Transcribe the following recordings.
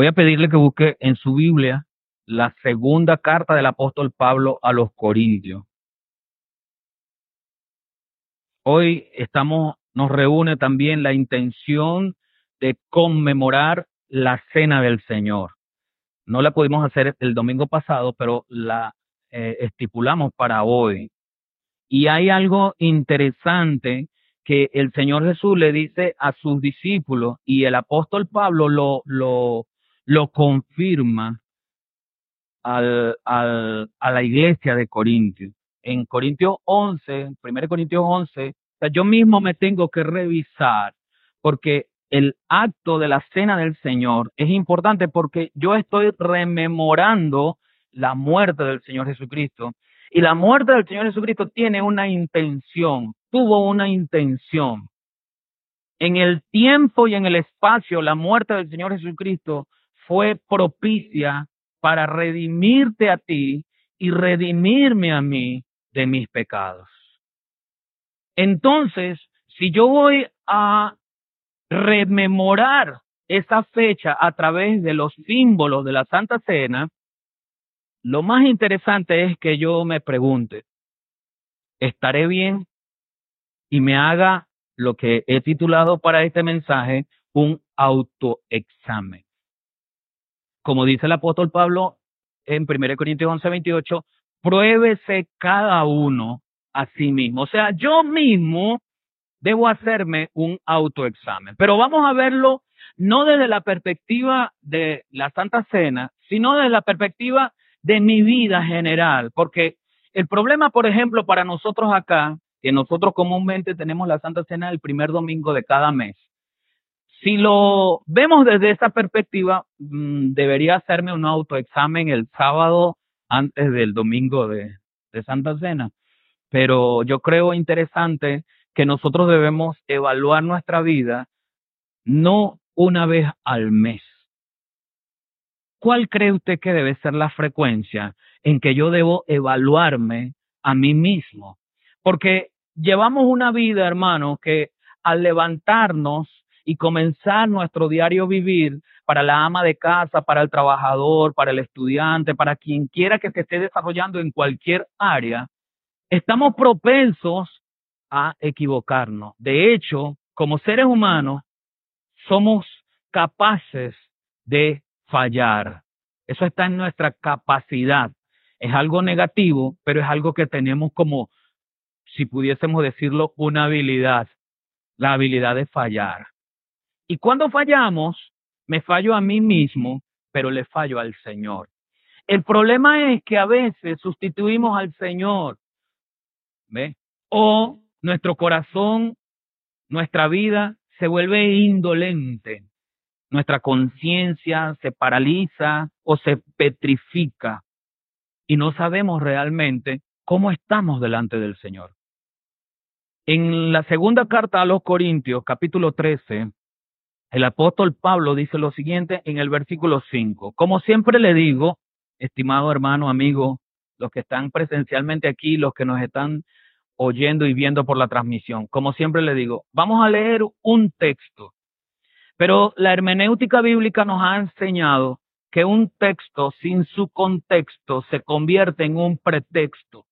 Voy a pedirle que busque en su Biblia la segunda carta del apóstol Pablo a los Corintios. Hoy estamos, nos reúne también la intención de conmemorar la cena del Señor. No la pudimos hacer el domingo pasado, pero la eh, estipulamos para hoy. Y hay algo interesante que el Señor Jesús le dice a sus discípulos y el apóstol Pablo lo, lo, lo confirma al, al, a la iglesia de Corintios. En Corintios 11, 1 Corintios 11, yo mismo me tengo que revisar porque el acto de la cena del Señor es importante porque yo estoy rememorando la muerte del Señor Jesucristo. Y la muerte del Señor Jesucristo tiene una intención, tuvo una intención. En el tiempo y en el espacio, la muerte del Señor Jesucristo fue propicia para redimirte a ti y redimirme a mí de mis pecados. Entonces, si yo voy a rememorar esa fecha a través de los símbolos de la Santa Cena, lo más interesante es que yo me pregunte, ¿estaré bien? Y me haga lo que he titulado para este mensaje un autoexamen. Como dice el apóstol Pablo en 1 Corintios 11, 28, pruébese cada uno a sí mismo. O sea, yo mismo debo hacerme un autoexamen. Pero vamos a verlo no desde la perspectiva de la Santa Cena, sino desde la perspectiva de mi vida general. Porque el problema, por ejemplo, para nosotros acá, que nosotros comúnmente tenemos la Santa Cena el primer domingo de cada mes, si lo vemos desde esa perspectiva, mm, debería hacerme un autoexamen el sábado antes del domingo de, de Santa Cena. Pero yo creo interesante que nosotros debemos evaluar nuestra vida no una vez al mes. ¿Cuál cree usted que debe ser la frecuencia en que yo debo evaluarme a mí mismo? Porque llevamos una vida, hermano, que al levantarnos y comenzar nuestro diario vivir para la ama de casa, para el trabajador, para el estudiante, para quien quiera que se esté desarrollando en cualquier área, estamos propensos a equivocarnos. De hecho, como seres humanos, somos capaces de fallar. Eso está en nuestra capacidad. Es algo negativo, pero es algo que tenemos como, si pudiésemos decirlo, una habilidad, la habilidad de fallar. Y cuando fallamos, me fallo a mí mismo, pero le fallo al Señor. El problema es que a veces sustituimos al Señor ¿ve? O nuestro corazón, nuestra vida se vuelve indolente, nuestra conciencia se paraliza o se petrifica y no sabemos realmente cómo estamos delante del Señor. En la segunda carta a los Corintios, capítulo 13, el apóstol Pablo dice lo siguiente en el versículo 5. Como siempre le digo, estimado hermano, amigo, los que están presencialmente aquí, los que nos están oyendo y viendo por la transmisión. Como siempre le digo, vamos a leer un texto, pero la hermenéutica bíblica nos ha enseñado que un texto sin su contexto se convierte en un pretexto.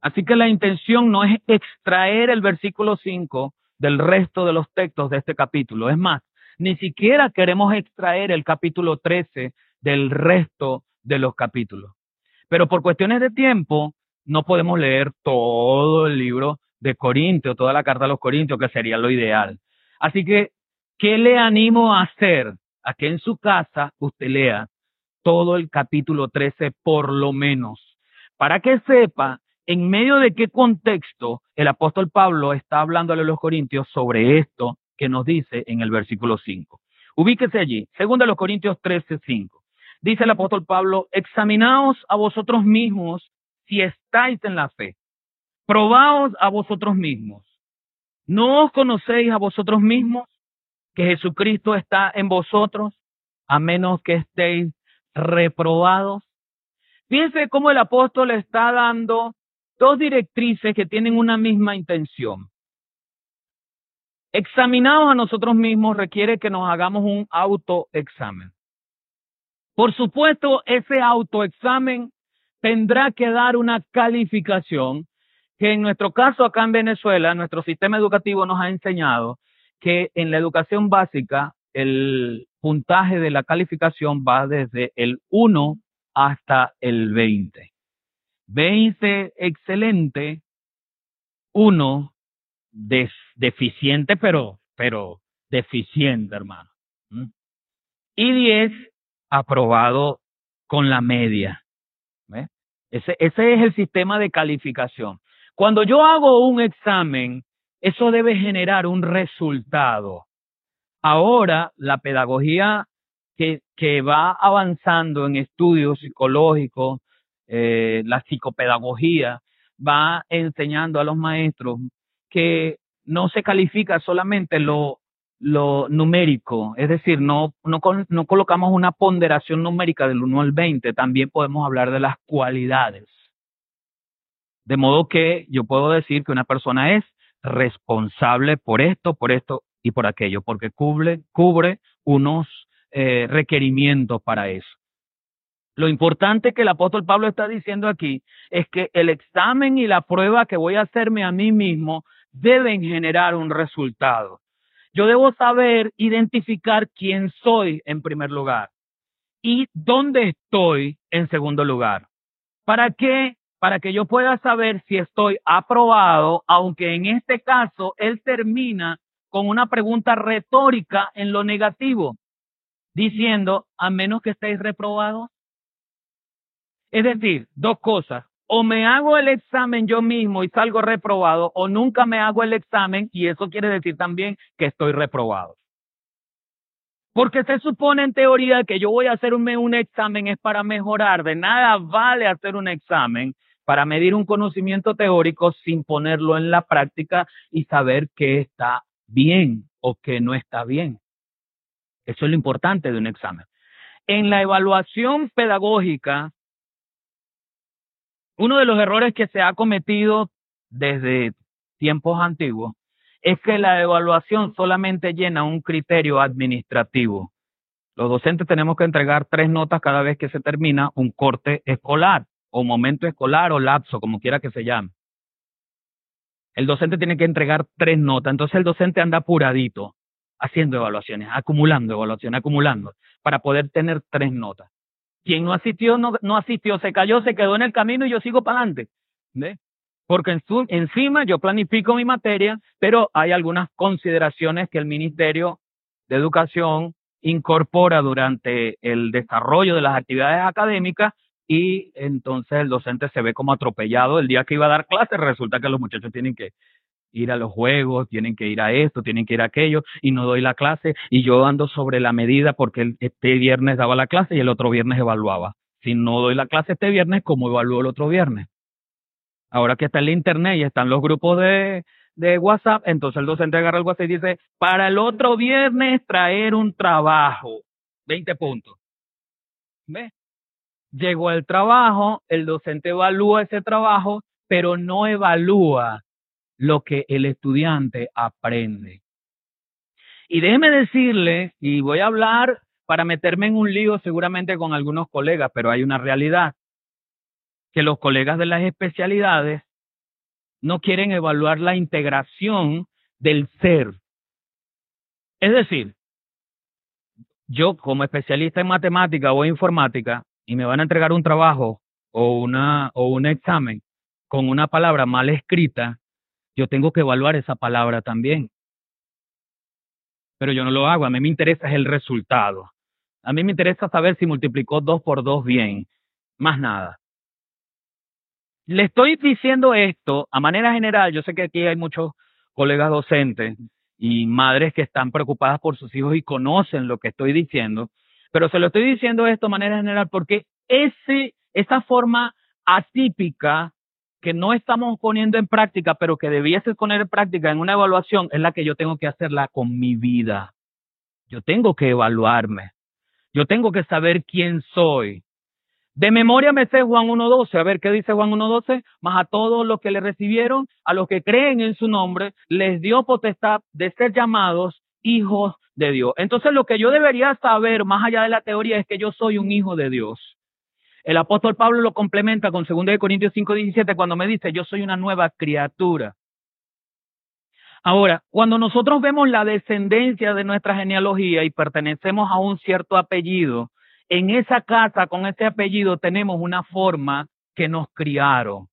Así que la intención no es extraer el versículo 5 del resto de los textos de este capítulo. Es más, ni siquiera queremos extraer el capítulo 13 del resto de los capítulos. Pero por cuestiones de tiempo, no podemos leer todo el libro de Corintios, toda la carta a los Corintios, que sería lo ideal. Así que, ¿qué le animo a hacer? A que en su casa usted lea todo el capítulo 13 por lo menos, para que sepa en medio de qué contexto el apóstol Pablo está hablándole a los Corintios sobre esto que nos dice en el versículo 5. Ubíquese allí, segundo los Corintios 13, 5. Dice el apóstol Pablo, examinaos a vosotros mismos si estáis en la fe. Probaos a vosotros mismos. ¿No os conocéis a vosotros mismos que Jesucristo está en vosotros, a menos que estéis reprobados? Fíjense cómo el apóstol está dando dos directrices que tienen una misma intención. Examinados a nosotros mismos requiere que nos hagamos un autoexamen. Por supuesto, ese autoexamen tendrá que dar una calificación que en nuestro caso acá en Venezuela, nuestro sistema educativo nos ha enseñado que en la educación básica el puntaje de la calificación va desde el 1 hasta el 20. 20 excelente, 1 deficiente, pero, pero deficiente, hermano. Y 10 aprobado con la media. Ese, ese es el sistema de calificación. Cuando yo hago un examen, eso debe generar un resultado. Ahora, la pedagogía que, que va avanzando en estudios psicológicos, eh, la psicopedagogía, va enseñando a los maestros que no se califica solamente lo, lo numérico, es decir, no, no, no colocamos una ponderación numérica del 1 al 20, también podemos hablar de las cualidades. De modo que yo puedo decir que una persona es responsable por esto, por esto y por aquello, porque cubre, cubre unos eh, requerimientos para eso. Lo importante que el apóstol Pablo está diciendo aquí es que el examen y la prueba que voy a hacerme a mí mismo deben generar un resultado. Yo debo saber identificar quién soy en primer lugar y dónde estoy en segundo lugar. ¿Para qué? Para que yo pueda saber si estoy aprobado, aunque en este caso él termina con una pregunta retórica en lo negativo, diciendo, a menos que estéis reprobados. Es decir, dos cosas o me hago el examen yo mismo y salgo reprobado, o nunca me hago el examen y eso quiere decir también que estoy reprobado. Porque se supone en teoría que yo voy a hacer un, un examen es para mejorar. De nada vale hacer un examen para medir un conocimiento teórico sin ponerlo en la práctica y saber qué está bien o qué no está bien. Eso es lo importante de un examen. En la evaluación pedagógica, uno de los errores que se ha cometido desde tiempos antiguos es que la evaluación solamente llena un criterio administrativo. Los docentes tenemos que entregar tres notas cada vez que se termina un corte escolar o momento escolar o lapso, como quiera que se llame. El docente tiene que entregar tres notas, entonces el docente anda apuradito haciendo evaluaciones, acumulando evaluaciones, acumulando, para poder tener tres notas. Quien no asistió, no, no asistió, se cayó, se quedó en el camino y yo sigo para adelante. Porque en su, encima yo planifico mi materia, pero hay algunas consideraciones que el Ministerio de Educación incorpora durante el desarrollo de las actividades académicas y entonces el docente se ve como atropellado el día que iba a dar clases, resulta que los muchachos tienen que ir a los juegos, tienen que ir a esto, tienen que ir a aquello, y no doy la clase, y yo ando sobre la medida porque este viernes daba la clase y el otro viernes evaluaba. Si no doy la clase este viernes, ¿cómo evalúo el otro viernes? Ahora que está el internet y están los grupos de, de WhatsApp, entonces el docente agarra el WhatsApp y dice, para el otro viernes traer un trabajo, 20 puntos. ¿Ve? Llegó el trabajo, el docente evalúa ese trabajo, pero no evalúa lo que el estudiante aprende. Y déjeme decirle, y voy a hablar para meterme en un lío seguramente con algunos colegas, pero hay una realidad, que los colegas de las especialidades no quieren evaluar la integración del ser. Es decir, yo como especialista en matemática o informática y me van a entregar un trabajo o una o un examen con una palabra mal escrita, yo tengo que evaluar esa palabra también. Pero yo no lo hago, a mí me interesa el resultado. A mí me interesa saber si multiplicó dos por dos bien, más nada. Le estoy diciendo esto a manera general, yo sé que aquí hay muchos colegas docentes y madres que están preocupadas por sus hijos y conocen lo que estoy diciendo, pero se lo estoy diciendo esto a manera general porque ese, esa forma atípica que no estamos poniendo en práctica, pero que debiese poner en práctica en una evaluación, es la que yo tengo que hacerla con mi vida. Yo tengo que evaluarme. Yo tengo que saber quién soy. De memoria me sé Juan 1.12. A ver, ¿qué dice Juan 1.12? Más a todos los que le recibieron, a los que creen en su nombre, les dio potestad de ser llamados hijos de Dios. Entonces lo que yo debería saber más allá de la teoría es que yo soy un hijo de Dios. El apóstol Pablo lo complementa con 2 Corintios 5:17 cuando me dice, yo soy una nueva criatura. Ahora, cuando nosotros vemos la descendencia de nuestra genealogía y pertenecemos a un cierto apellido, en esa casa con ese apellido tenemos una forma que nos criaron,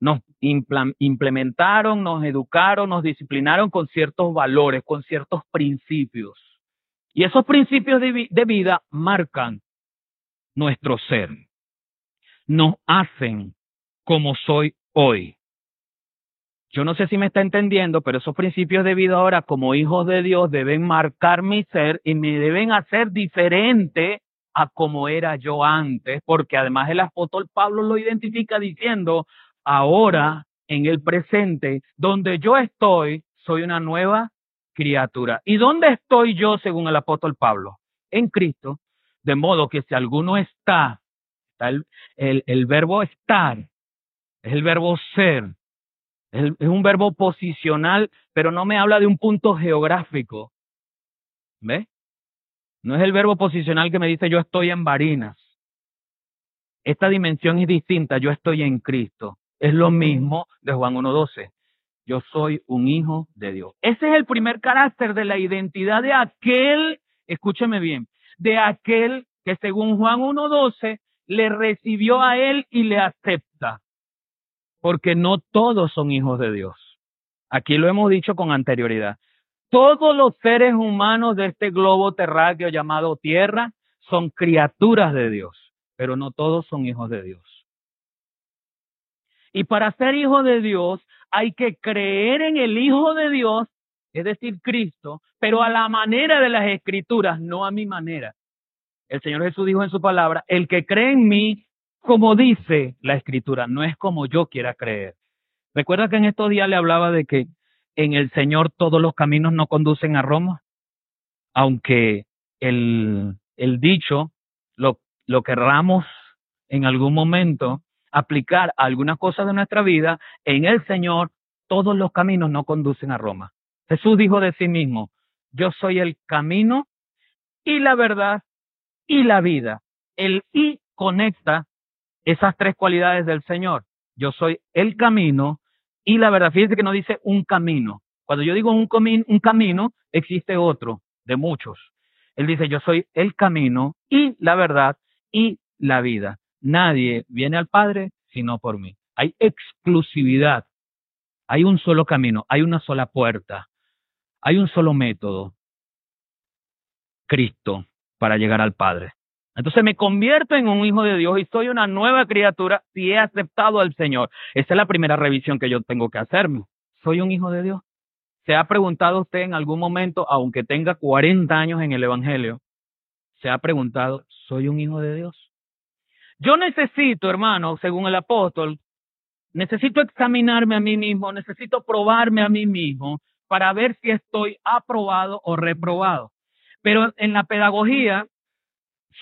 nos implementaron, nos educaron, nos disciplinaron con ciertos valores, con ciertos principios. Y esos principios de, de vida marcan nuestro ser, nos hacen como soy hoy. Yo no sé si me está entendiendo, pero esos principios de vida ahora como hijos de Dios deben marcar mi ser y me deben hacer diferente a como era yo antes, porque además el apóstol Pablo lo identifica diciendo, ahora en el presente, donde yo estoy, soy una nueva criatura. ¿Y dónde estoy yo según el apóstol Pablo? En Cristo, de modo que si alguno está, está el, el, el verbo estar, es el verbo ser, es, un verbo posicional, pero no me habla de un punto geográfico. ¿Ve? No es el verbo posicional que me dice yo estoy en Barinas. Esta dimensión es distinta, yo estoy en Cristo. Es lo mismo de Juan 1.12. Yo soy un hijo de Dios. Ese es el primer carácter de la identidad de aquel, escúcheme bien, de aquel que según Juan 1.12 le recibió a él y le acepta porque no todos son hijos de Dios. Aquí lo hemos dicho con anterioridad. Todos los seres humanos de este globo terráqueo llamado Tierra son criaturas de Dios, pero no todos son hijos de Dios. Y para ser hijo de Dios hay que creer en el Hijo de Dios, es decir, Cristo, pero a la manera de las escrituras, no a mi manera. El Señor Jesús dijo en su palabra, el que cree en mí, como dice la escritura, no es como yo quiera creer. Recuerda que en estos días le hablaba de que en el Señor todos los caminos no conducen a Roma, aunque el, el dicho lo, lo querramos en algún momento aplicar a algunas cosas de nuestra vida, en el Señor todos los caminos no conducen a Roma. Jesús dijo de sí mismo, yo soy el camino y la verdad y la vida. El y conecta esas tres cualidades del Señor. Yo soy el camino y la verdad. Fíjense que no dice un camino. Cuando yo digo un, un camino, existe otro de muchos. Él dice, yo soy el camino y la verdad y la vida. Nadie viene al Padre sino por mí. Hay exclusividad. Hay un solo camino, hay una sola puerta, hay un solo método. Cristo para llegar al Padre. Entonces me convierto en un hijo de Dios y soy una nueva criatura si he aceptado al Señor. Esa es la primera revisión que yo tengo que hacerme. ¿Soy un hijo de Dios? ¿Se ha preguntado usted en algún momento, aunque tenga 40 años en el Evangelio, se ha preguntado, ¿soy un hijo de Dios? Yo necesito, hermano, según el apóstol, necesito examinarme a mí mismo, necesito probarme a mí mismo para ver si estoy aprobado o reprobado. Pero en la pedagogía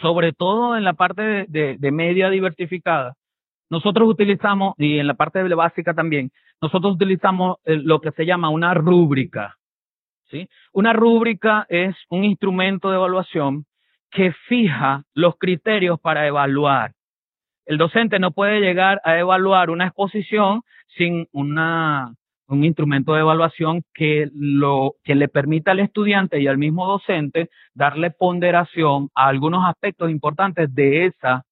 sobre todo en la parte de, media diversificada, nosotros utilizamos, y en la parte de básica también, nosotros utilizamos eh, lo que se llama una rúbrica. ¿sí? Una rúbrica es un instrumento de evaluación que fija los criterios para evaluar. El docente no puede llegar a evaluar una exposición sin una, un instrumento de evaluación que, lo, que le permita al estudiante y al mismo docente darle ponderación a algunos aspectos importantes de esa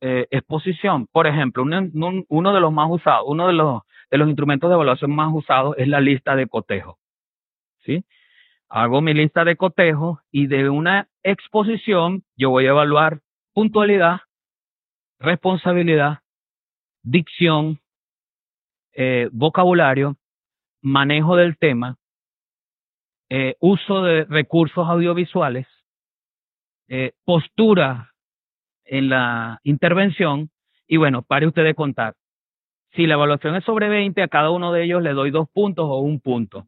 eh, exposición. Por ejemplo, uno de los más usados, uno de los, de los instrumentos de evaluación más usados es la lista de cotejo. ¿Sí? Hago mi lista de cotejo y de una exposición yo voy a evaluar puntualidad, responsabilidad, dicción, eh, vocabulario manejo del tema, eh, uso de recursos audiovisuales, eh, postura en la intervención y bueno, pare usted de contar. Si la evaluación es sobre 20, a cada uno de ellos le doy dos puntos o un punto.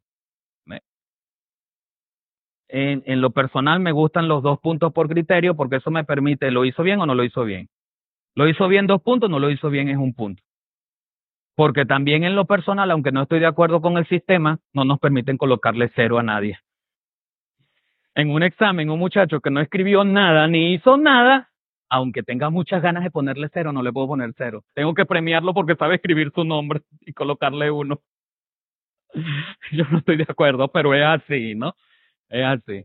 En, en, lo personal me gustan los dos puntos por criterio porque eso me permite, ¿lo hizo bien o no lo hizo bien? Lo hizo bien dos puntos, no lo hizo bien es un punto porque también en lo personal, aunque no estoy de acuerdo con el sistema, no nos permiten colocarle cero a nadie. en un examen un muchacho que no escribió nada ni hizo nada, aunque tenga muchas ganas de ponerle cero, no le puedo poner cero. Tengo que premiarlo porque sabe escribir su nombre y colocarle uno. Yo no estoy de acuerdo, pero es así, ¿no? Es así.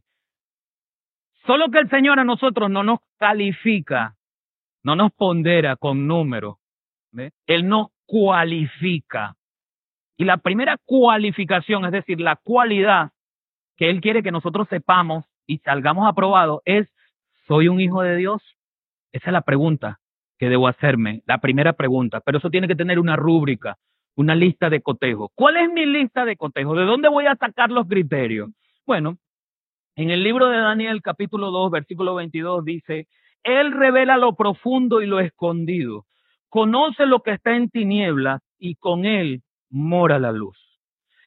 Solo que el Señor a nosotros no nos califica, no nos pondera con números. Él nos cualifica. Y la primera cualificación, es decir, la cualidad que Él quiere que nosotros sepamos y salgamos aprobados es, ¿soy un hijo de Dios? Esa es la pregunta que debo hacerme, la primera pregunta. Pero eso tiene que tener una rúbrica, una lista de cotejo. ¿Cuál es mi lista de cotejo? ¿De dónde voy a sacar los criterios? Bueno, en el libro de Daniel capítulo 2, versículo 22 dice, Él revela lo profundo y lo escondido, conoce lo que está en tinieblas y con Él mora la luz.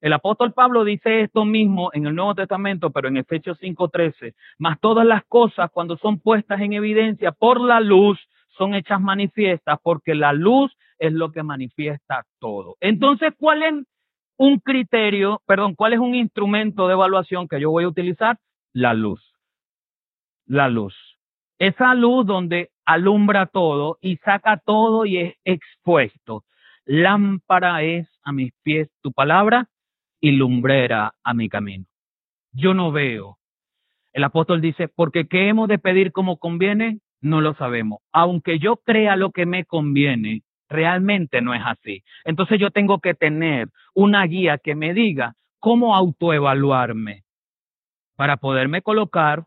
El apóstol Pablo dice esto mismo en el Nuevo Testamento, pero en Efesios 5:13, mas todas las cosas cuando son puestas en evidencia por la luz son hechas manifiestas porque la luz es lo que manifiesta todo. Entonces, ¿cuál es un criterio, perdón, cuál es un instrumento de evaluación que yo voy a utilizar? La luz. La luz. Esa luz donde alumbra todo y saca todo y es expuesto. Lámpara es a mis pies tu palabra y lumbrera a mi camino. Yo no veo. El apóstol dice, porque ¿qué hemos de pedir como conviene? No lo sabemos. Aunque yo crea lo que me conviene, realmente no es así. Entonces yo tengo que tener una guía que me diga cómo autoevaluarme para poderme colocar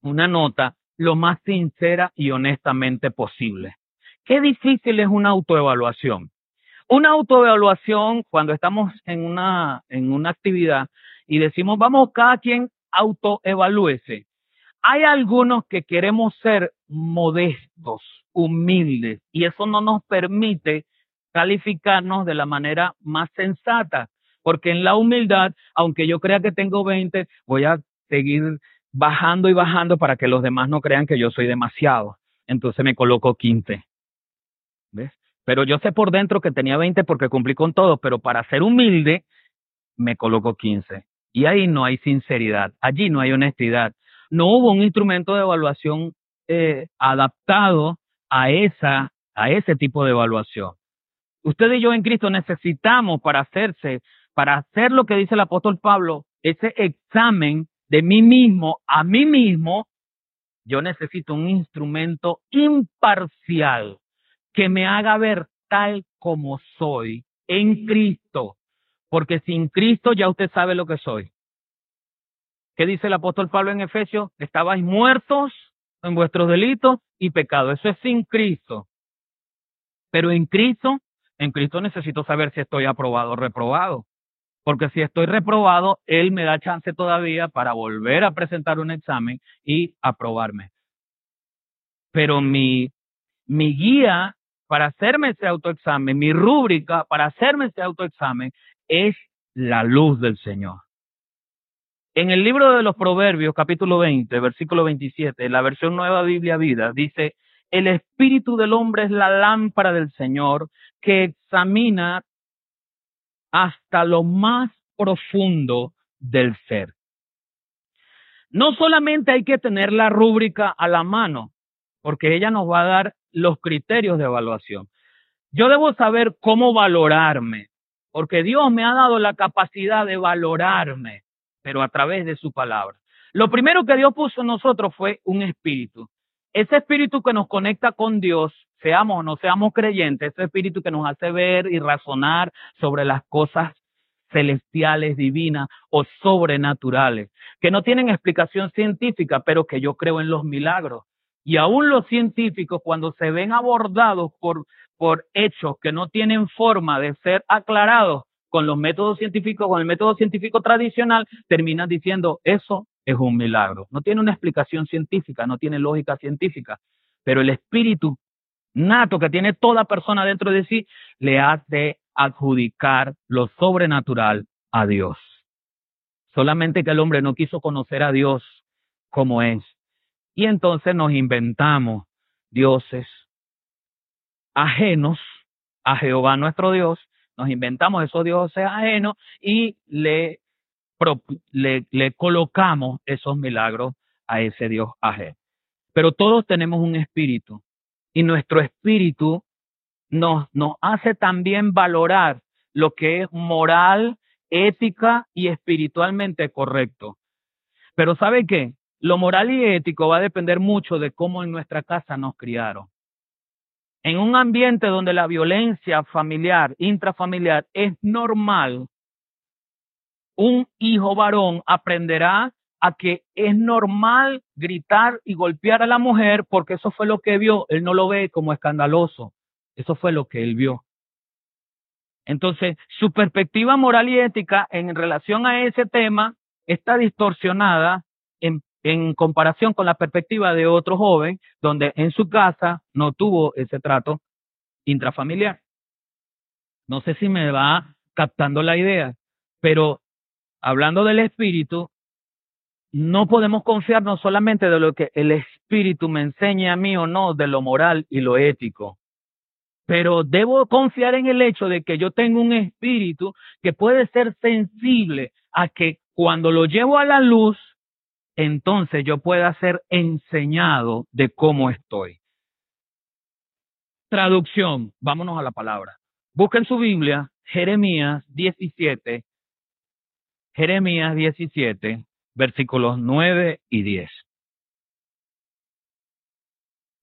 una nota lo más sincera y honestamente posible. Qué difícil es una autoevaluación. Una autoevaluación cuando estamos en una, en una actividad y decimos, vamos, cada quien autoevalúese. Hay algunos que queremos ser modestos, humildes, y eso no nos permite calificarnos de la manera más sensata, porque en la humildad, aunque yo crea que tengo 20, voy a seguir bajando y bajando para que los demás no crean que yo soy demasiado. Entonces me coloco 15. ¿Ves? Pero yo sé por dentro que tenía 20 porque cumplí con todo, pero para ser humilde me coloco 15. Y ahí no hay sinceridad, allí no hay honestidad. No hubo un instrumento de evaluación eh, adaptado a, esa, a ese tipo de evaluación. Usted y yo en Cristo necesitamos para hacerse, para hacer lo que dice el apóstol Pablo, ese examen de mí mismo a mí mismo, yo necesito un instrumento imparcial que me haga ver tal como soy en Cristo, porque sin Cristo ya usted sabe lo que soy. ¿Qué dice el apóstol Pablo en Efesios? Estabais muertos en vuestros delitos y pecados. Eso es sin Cristo. Pero en Cristo, en Cristo necesito saber si estoy aprobado o reprobado. Porque si estoy reprobado, Él me da chance todavía para volver a presentar un examen y aprobarme. Pero mi, mi guía para hacerme ese autoexamen, mi rúbrica para hacerme ese autoexamen es la luz del Señor. En el libro de los Proverbios, capítulo 20, versículo 27, la versión Nueva Biblia Vida, dice, el espíritu del hombre es la lámpara del Señor que examina hasta lo más profundo del ser. No solamente hay que tener la rúbrica a la mano, porque ella nos va a dar los criterios de evaluación. Yo debo saber cómo valorarme, porque Dios me ha dado la capacidad de valorarme, pero a través de su palabra. Lo primero que Dios puso en nosotros fue un espíritu. Ese espíritu que nos conecta con Dios, seamos o no seamos creyentes, ese espíritu que nos hace ver y razonar sobre las cosas celestiales, divinas o sobrenaturales, que no tienen explicación científica, pero que yo creo en los milagros. Y aún los científicos, cuando se ven abordados por, por hechos que no tienen forma de ser aclarados con los métodos científicos, con el método científico tradicional, terminan diciendo, eso es un milagro. No tiene una explicación científica, no tiene lógica científica, pero el espíritu nato que tiene toda persona dentro de sí le hace adjudicar lo sobrenatural a Dios. Solamente que el hombre no quiso conocer a Dios como es. Y entonces nos inventamos dioses ajenos a Jehová nuestro Dios, nos inventamos esos dioses ajenos y le le, colocamos esos milagros a ese Dios ajeno. Pero todos tenemos un espíritu y nuestro espíritu nos, nos hace también valorar lo que es moral, ética y espiritualmente correcto. Pero ¿sabe qué? Lo moral y ético va a depender mucho de cómo en nuestra casa nos criaron. En un ambiente donde la violencia familiar, intrafamiliar es normal, un hijo varón aprenderá a que es normal gritar y golpear a la mujer porque eso fue lo que vio. Él no lo ve como escandaloso. Eso fue lo que él vio. Entonces, su perspectiva moral y ética en relación a ese tema está distorsionada en, en comparación con la perspectiva de otro joven donde en su casa no tuvo ese trato intrafamiliar. No sé si me va captando la idea, pero hablando del espíritu, no podemos confiar no solamente de lo que el espíritu me enseña a mí o no, de lo moral y lo ético, pero debo confiar en el hecho de que yo tengo un espíritu que puede ser sensible a que cuando lo llevo a la luz, entonces yo pueda ser enseñado de cómo estoy. Traducción, vámonos a la palabra. Busquen su Biblia, Jeremías 17, Jeremías 17, versículos 9 y 10.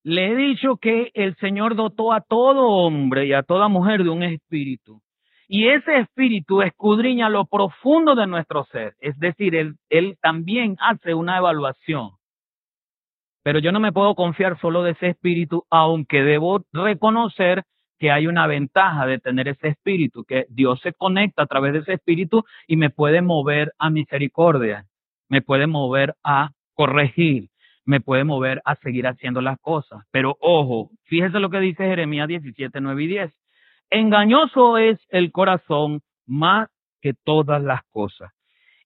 Le he dicho que el Señor dotó a todo hombre y a toda mujer de un espíritu. Y ese espíritu escudriña lo profundo de nuestro ser. Es decir, él, él también hace una evaluación. Pero yo no me puedo confiar solo de ese espíritu, aunque debo reconocer que hay una ventaja de tener ese espíritu, que Dios se conecta a través de ese espíritu y me puede mover a misericordia me puede mover a corregir, me puede mover a seguir haciendo las cosas. Pero ojo, fíjese lo que dice Jeremías 17, 9 y 10. Engañoso es el corazón más que todas las cosas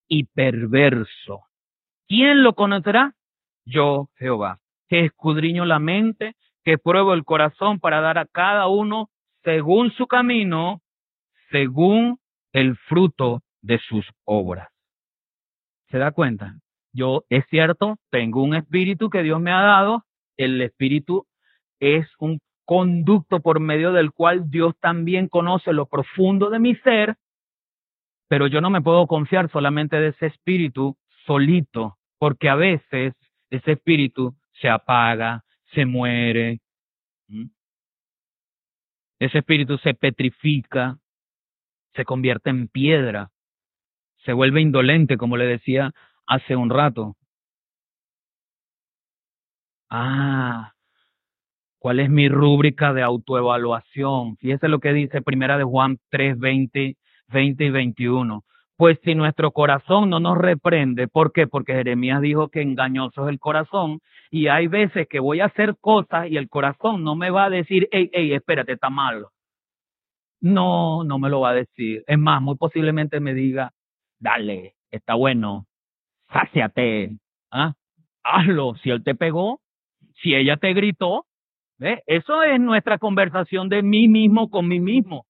y perverso. ¿Quién lo conocerá? Yo, Jehová, que escudriño la mente, que pruebo el corazón para dar a cada uno según su camino, según el fruto de sus obras. ¿Se da cuenta? Yo, es cierto, tengo un espíritu que Dios me ha dado. El espíritu es un conducto por medio del cual Dios también conoce lo profundo de mi ser, pero yo no me puedo confiar solamente de ese espíritu solito, porque a veces ese espíritu se apaga, se muere, ese espíritu se petrifica, se convierte en piedra se vuelve indolente, como le decía hace un rato. Ah, ¿cuál es mi rúbrica de autoevaluación? Fíjese lo que dice Primera de Juan 3, 20, 20 y 21. Pues si nuestro corazón no nos reprende, ¿por qué? Porque Jeremías dijo que engañoso es el corazón y hay veces que voy a hacer cosas y el corazón no me va a decir, hey, hey, espérate, está malo. No, no me lo va a decir. Es más, muy posiblemente me diga, dale, está bueno, sáciate, ¿ah? hazlo. Si él te pegó, si ella te gritó, ¿ves? eso es nuestra conversación de mí mismo con mí mismo.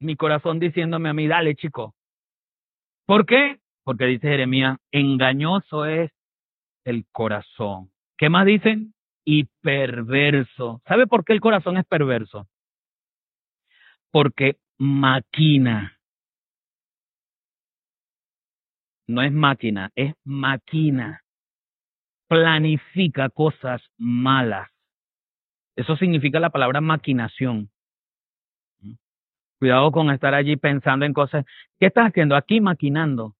Mi corazón diciéndome a mí, dale, chico. ¿Por qué? Porque dice Jeremías, engañoso es el corazón. ¿Qué más dicen? Y perverso. ¿Sabe por qué el corazón es perverso? Porque maquina no es máquina, es máquina. Planifica cosas malas. Eso significa la palabra maquinación. Cuidado con estar allí pensando en cosas. ¿Qué estás haciendo aquí maquinando?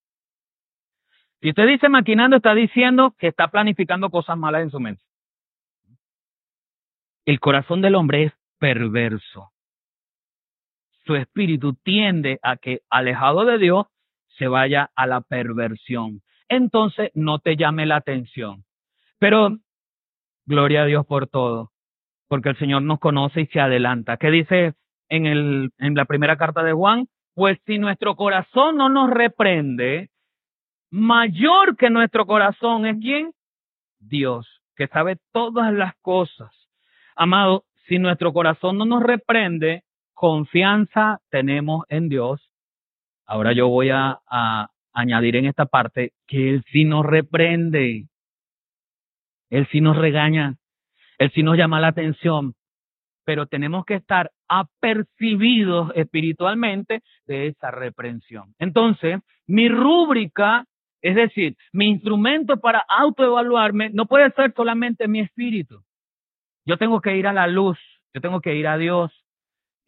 Si usted dice maquinando, está diciendo que está planificando cosas malas en su mente. El corazón del hombre es perverso. Su espíritu tiende a que, alejado de Dios, se vaya a la perversión. Entonces no te llame la atención. Pero gloria a Dios por todo, porque el Señor nos conoce y se adelanta. ¿Qué dice en, el, en la primera carta de Juan? Pues si nuestro corazón no nos reprende, mayor que nuestro corazón es quién? Dios, que sabe todas las cosas. Amado, si nuestro corazón no nos reprende, confianza tenemos en Dios Ahora yo voy a, añadir en esta parte que Él sí nos reprende, Él sí nos regaña, Él sí nos llama la atención, pero tenemos que estar apercibidos espiritualmente de esa reprensión. Entonces, mi rúbrica, es decir, mi instrumento para autoevaluarme, no puede ser solamente mi espíritu. Yo tengo que ir a la luz, yo tengo que ir a Dios.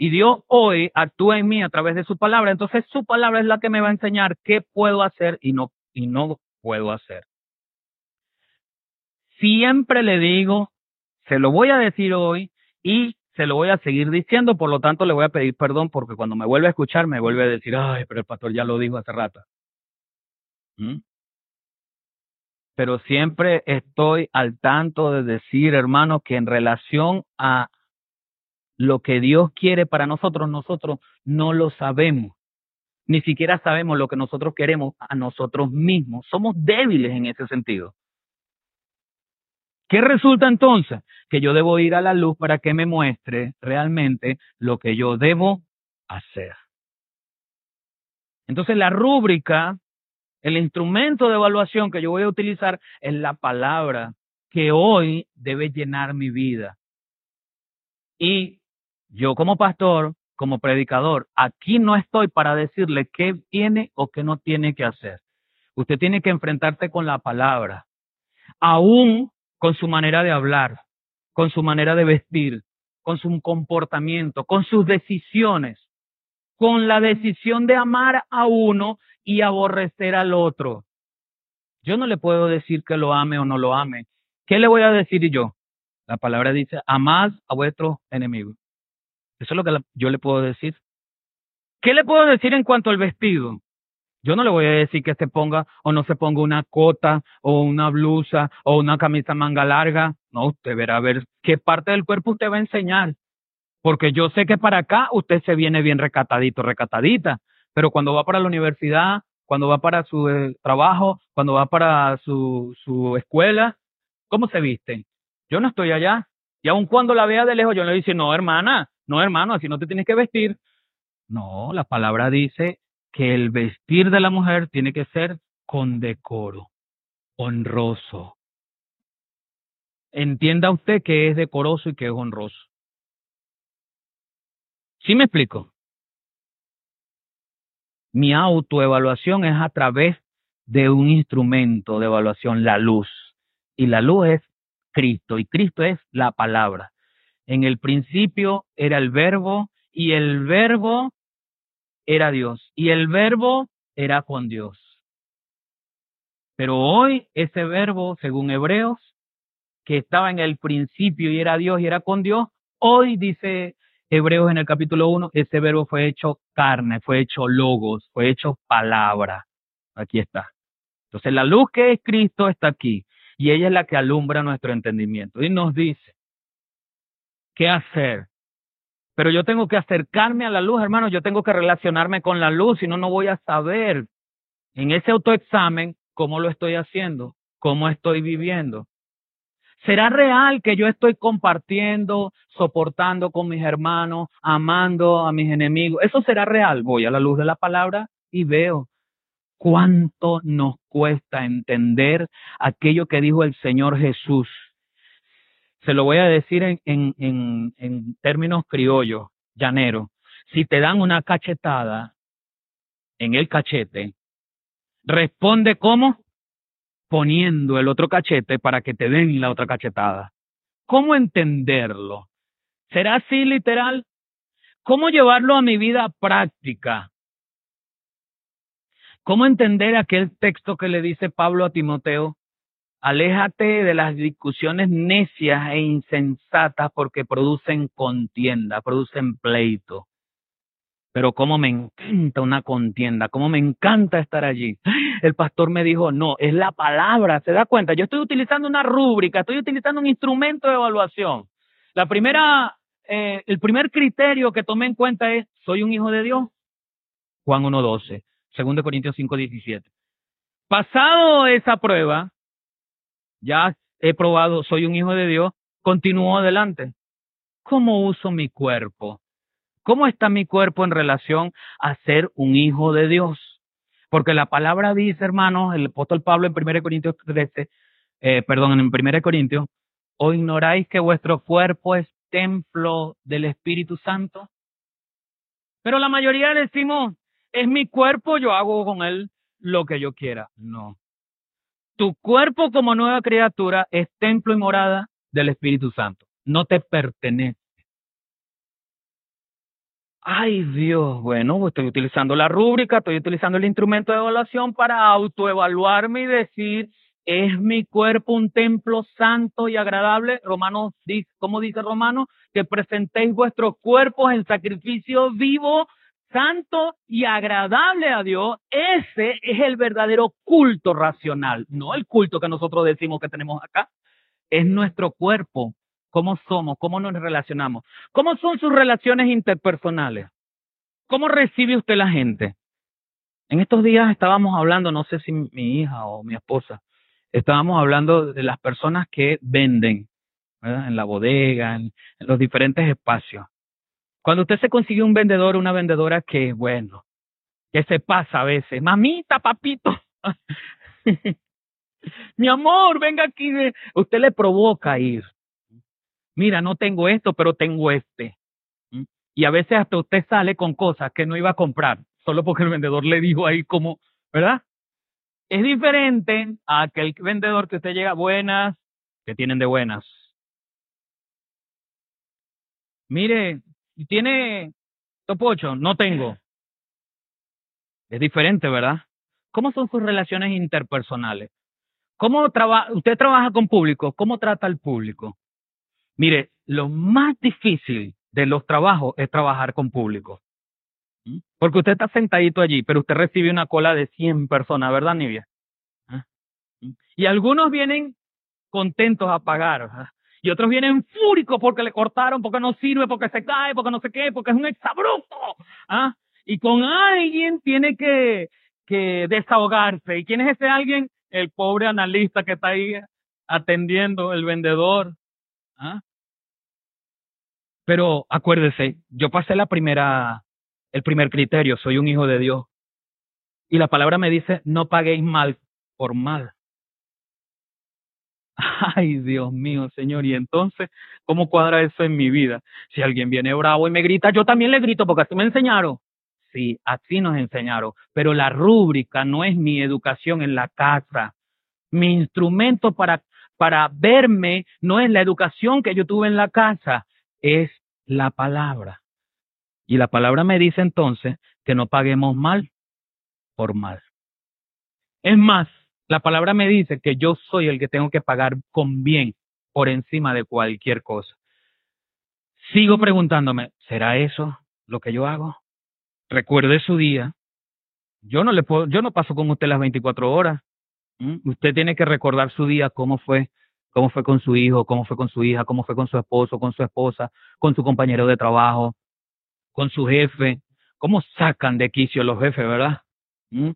Y Dios hoy actúa en mí a través de su palabra. Entonces su palabra es la que me va a enseñar qué puedo hacer y no, y no puedo hacer. Siempre le digo, se lo voy a decir hoy y se lo voy a seguir diciendo, por lo tanto le voy a pedir perdón porque cuando me vuelve a escuchar me vuelve a decir, ay, pero el pastor ya lo dijo hace rato. ¿Mm? pero siempre estoy al tanto de decir, hermano, que en relación a lo que Dios quiere para nosotros, nosotros no lo sabemos. Ni siquiera sabemos lo que nosotros queremos a nosotros mismos. Somos débiles en ese sentido. ¿Qué resulta entonces? Que yo debo ir a la luz para que me muestre realmente lo que yo debo hacer. Entonces la rúbrica el instrumento de evaluación que yo voy a utilizar es la palabra que hoy debe llenar mi vida. Y yo como pastor, como predicador, aquí no estoy para decirle qué tiene o qué no tiene que hacer. Usted tiene que enfrentarse con la palabra, aún con su manera de hablar, con su manera de vestir, con su comportamiento, con sus decisiones, con la decisión de amar a uno y aborrecer al otro. Yo no le puedo decir que lo ame o no lo ame. ¿Qué le voy a decir yo? La palabra dice, amad a vuestros enemigos. Eso es lo que yo le puedo decir. ¿Qué le puedo decir en cuanto al vestido? Yo no le voy a decir que se ponga o no se ponga una cota o una blusa o una camisa manga larga. No, usted verá ver qué parte del cuerpo usted va a enseñar. Porque yo sé que para acá usted se viene bien recatadito, recatadita pero cuando va para la universidad, cuando va para su eh, trabajo, cuando va para su, su escuela, ¿cómo se viste? Yo no estoy allá. Y aun cuando la vea de lejos, yo le digo, no, hermana, no, hermano, así no te tienes que vestir. No, la palabra dice que el vestir de la mujer tiene que ser con decoro, honroso. Entienda usted que es decoroso y que es honroso. ¿Sí me explico? mi autoevaluación es a través de un instrumento de evaluación, la luz. Y la luz es Cristo, y Cristo es la palabra. En el principio era el verbo, y el verbo era Dios, y el verbo era con Dios. Pero hoy ese verbo, según Hebreos, que estaba en el principio y era Dios y era con Dios, hoy dice Hebreos en el capítulo 1, ese verbo fue hecho carne, fue hecho logos, fue hecho palabra. Aquí está. Entonces la luz que es Cristo está aquí y ella es la que alumbra nuestro entendimiento y nos dice qué hacer. Pero yo tengo que acercarme a la luz, hermano, yo tengo que relacionarme con la luz, si no, no voy a saber en ese autoexamen cómo lo estoy haciendo, cómo estoy viviendo. ¿Será real que yo estoy compartiendo, soportando con mis hermanos, amando a mis enemigos? ¿Eso será real? Voy a la luz de la palabra y veo cuánto nos cuesta entender aquello que dijo el Señor Jesús. Se lo voy a decir en, en, en términos criollos, llaneros. Si te dan una cachetada en el cachete, responde cómo? poniendo el otro cachete para que te den la otra cachetada. ¿Cómo entenderlo? ¿Será así literal? ¿Cómo llevarlo a mi vida práctica? ¿Cómo entender aquel texto que le dice Pablo a Timoteo? Aléjate de las discusiones necias e insensatas porque producen contienda, producen pleito. Pero cómo me encanta una contienda, cómo me encanta estar allí. El pastor me dijo, no, es la palabra, ¿se da cuenta? Yo estoy utilizando una rúbrica, estoy utilizando un instrumento de evaluación. La primera, eh, el primer criterio que tomé en cuenta es, ¿soy un hijo de Dios? Juan 1.12, 2 Corintios 5.17. Pasado esa prueba, ya he probado, soy un hijo de Dios, continúo adelante. ¿Cómo uso mi cuerpo? ¿Cómo está mi cuerpo en relación a ser un hijo de Dios? Porque la palabra dice, hermanos, el apóstol Pablo en 1 Corintios 13, eh, perdón, en 1 Corintios, ¿o ignoráis que vuestro cuerpo es templo del Espíritu Santo? Pero la mayoría decimos, es mi cuerpo, yo hago con él lo que yo quiera. No. Tu cuerpo como nueva criatura es templo y morada del Espíritu Santo. No te pertenece. Ay Dios, bueno, estoy utilizando la rúbrica, estoy utilizando el instrumento de evaluación para autoevaluarme y decir, ¿es mi cuerpo un templo santo y agradable? Romanos, ¿cómo dice Romano? Que presentéis vuestros cuerpos en sacrificio vivo, santo y agradable a Dios. Ese es el verdadero culto racional, no el culto que nosotros decimos que tenemos acá. Es nuestro cuerpo cómo somos, cómo nos relacionamos, cómo son sus relaciones interpersonales, cómo recibe usted la gente. En estos días estábamos hablando, no sé si mi hija o mi esposa, estábamos hablando de las personas que venden en la bodega, en, los diferentes espacios. Cuando usted se consigue un vendedor, una vendedora que, bueno, que se pasa a veces, mamita, papito, mi amor, venga aquí, usted le provoca ir mira, no tengo esto, pero tengo este. Y a veces hasta usted sale con cosas que no iba a comprar, solo porque el vendedor le dijo ahí como, ¿verdad? Es diferente a aquel vendedor que usted llega, buenas, que tienen de buenas. Mire, ¿tiene topocho? No tengo. Es diferente, ¿verdad? ¿Cómo son sus relaciones interpersonales? ¿Cómo trabaja? Usted trabaja con público, ¿cómo trata al público? Mire, lo más difícil de los trabajos es trabajar con público. ¿Mm? Porque usted está sentadito allí, pero usted recibe una cola de 100 personas, ¿verdad, Nivia? ¿Mm? Y algunos vienen contentos a pagar. Y otros vienen fúricos porque le cortaron, porque no sirve, porque se cae, porque no sé qué, porque es un exabruto. ¿Ah? Y con alguien tiene que, que desahogarse. ¿Y quién es ese alguien? El pobre analista que está ahí atendiendo, el vendedor. ¿Ah? Pero acuérdese, yo pasé la primera, el primer criterio, soy un hijo de Dios. Y la palabra me dice, no paguéis mal por mal. Ay, Dios mío, Señor. Y entonces, ¿cómo cuadra eso en mi vida? Si alguien viene bravo y me grita, yo también le grito porque así me enseñaron. Sí, así nos enseñaron. Pero la rúbrica no es mi educación en la casa. Mi instrumento para, para verme no es la educación que yo tuve en la casa, es la palabra. Y la palabra me dice entonces que no paguemos mal por mal. Es más, la palabra me dice que yo soy el que tengo que pagar con bien por encima de cualquier cosa. Sigo preguntándome, ¿será eso lo que yo hago? Recuerde su día. Yo no le puedo, yo no paso con usted las 24 horas. ¿Mm? Usted tiene que recordar su día, cómo fue, cómo fue con su hijo, cómo fue con su hija, cómo fue con su esposo, con su esposa, con su compañero de trabajo, con su jefe. ¿Cómo sacan de quicio los jefes, verdad? ¿Mm?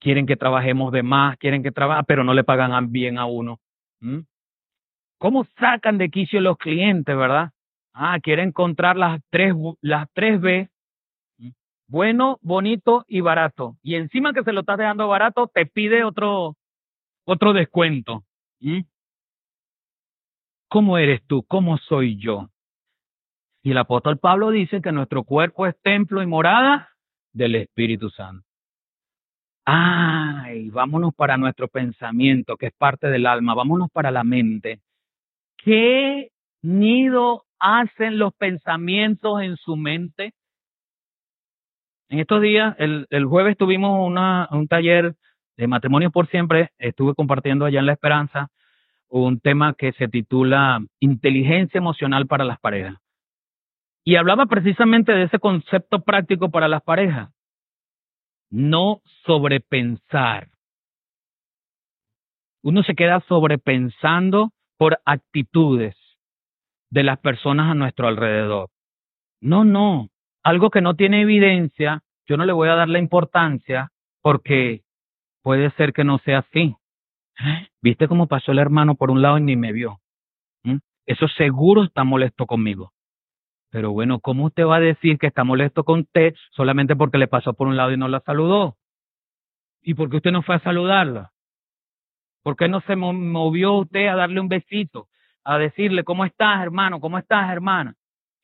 Quieren que trabajemos de más, quieren que trabajen, pero no le pagan bien a uno. ¿Cómo sacan de quicio los clientes, verdad? Ah, quieren encontrar las tres, las tres B. Bueno, bonito y barato. Y encima que se lo estás dejando barato, te pide otro, otro descuento. ¿Cómo eres tú? ¿Cómo soy yo? Y el apóstol Pablo dice que nuestro cuerpo es templo y morada del Espíritu Santo. Ay, vámonos para nuestro pensamiento, que es parte del alma, vámonos para la mente. ¿Qué nido hacen los pensamientos en su mente? En estos días, el, jueves tuvimos un taller de matrimonio por siempre, estuve compartiendo allá en La Esperanza un tema que se titula Inteligencia emocional para las parejas. Y hablaba precisamente de ese concepto práctico para las parejas. No sobrepensar. Uno se queda sobrepensando por actitudes de las personas a nuestro alrededor. No, no. Algo que no tiene evidencia, yo no le voy a dar la importancia porque puede ser que no sea así. ¿Viste cómo pasó el hermano por un lado y ni me vio? ¿Mm? Eso seguro está molesto conmigo. Pero bueno, ¿cómo usted va a decir que está molesto con usted solamente porque le pasó por un lado y no la saludó? ¿Y por qué usted no fue a saludarla? ¿Por qué no se movió usted a darle un besito? A decirle, ¿cómo estás, hermano? ¿Cómo estás, hermana?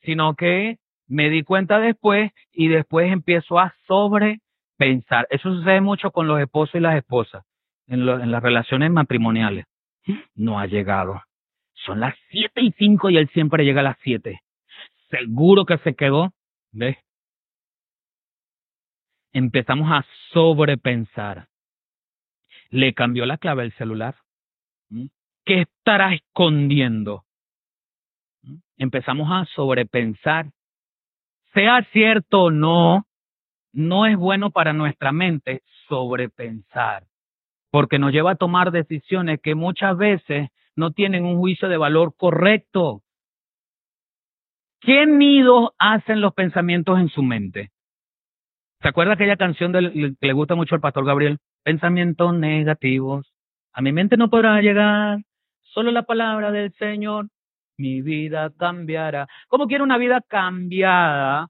Sino que me di cuenta después y después empiezo a sobrepensar. Eso sucede mucho con los esposos y las esposas en, en las relaciones matrimoniales. No ha llegado. Son las siete y cinco y él siempre llega a las siete. Seguro que se quedó. ¿Ves? Empezamos a sobrepensar. Le cambió la clave del celular. ¿Mm? ¿Qué estará escondiendo? ¿Mm? Empezamos a sobrepensar. Sea cierto o no, no es bueno para nuestra mente sobrepensar, porque nos lleva a tomar decisiones que muchas veces no tienen un juicio de valor correcto. ¿Qué nido hacen los pensamientos en su mente? ¿Se acuerda aquella canción que le gusta mucho al pastor Gabriel? Pensamientos negativos. A mi mente no podrá llegar solo la palabra del Señor. Mi vida cambiará. ¿Cómo quiere una vida cambiada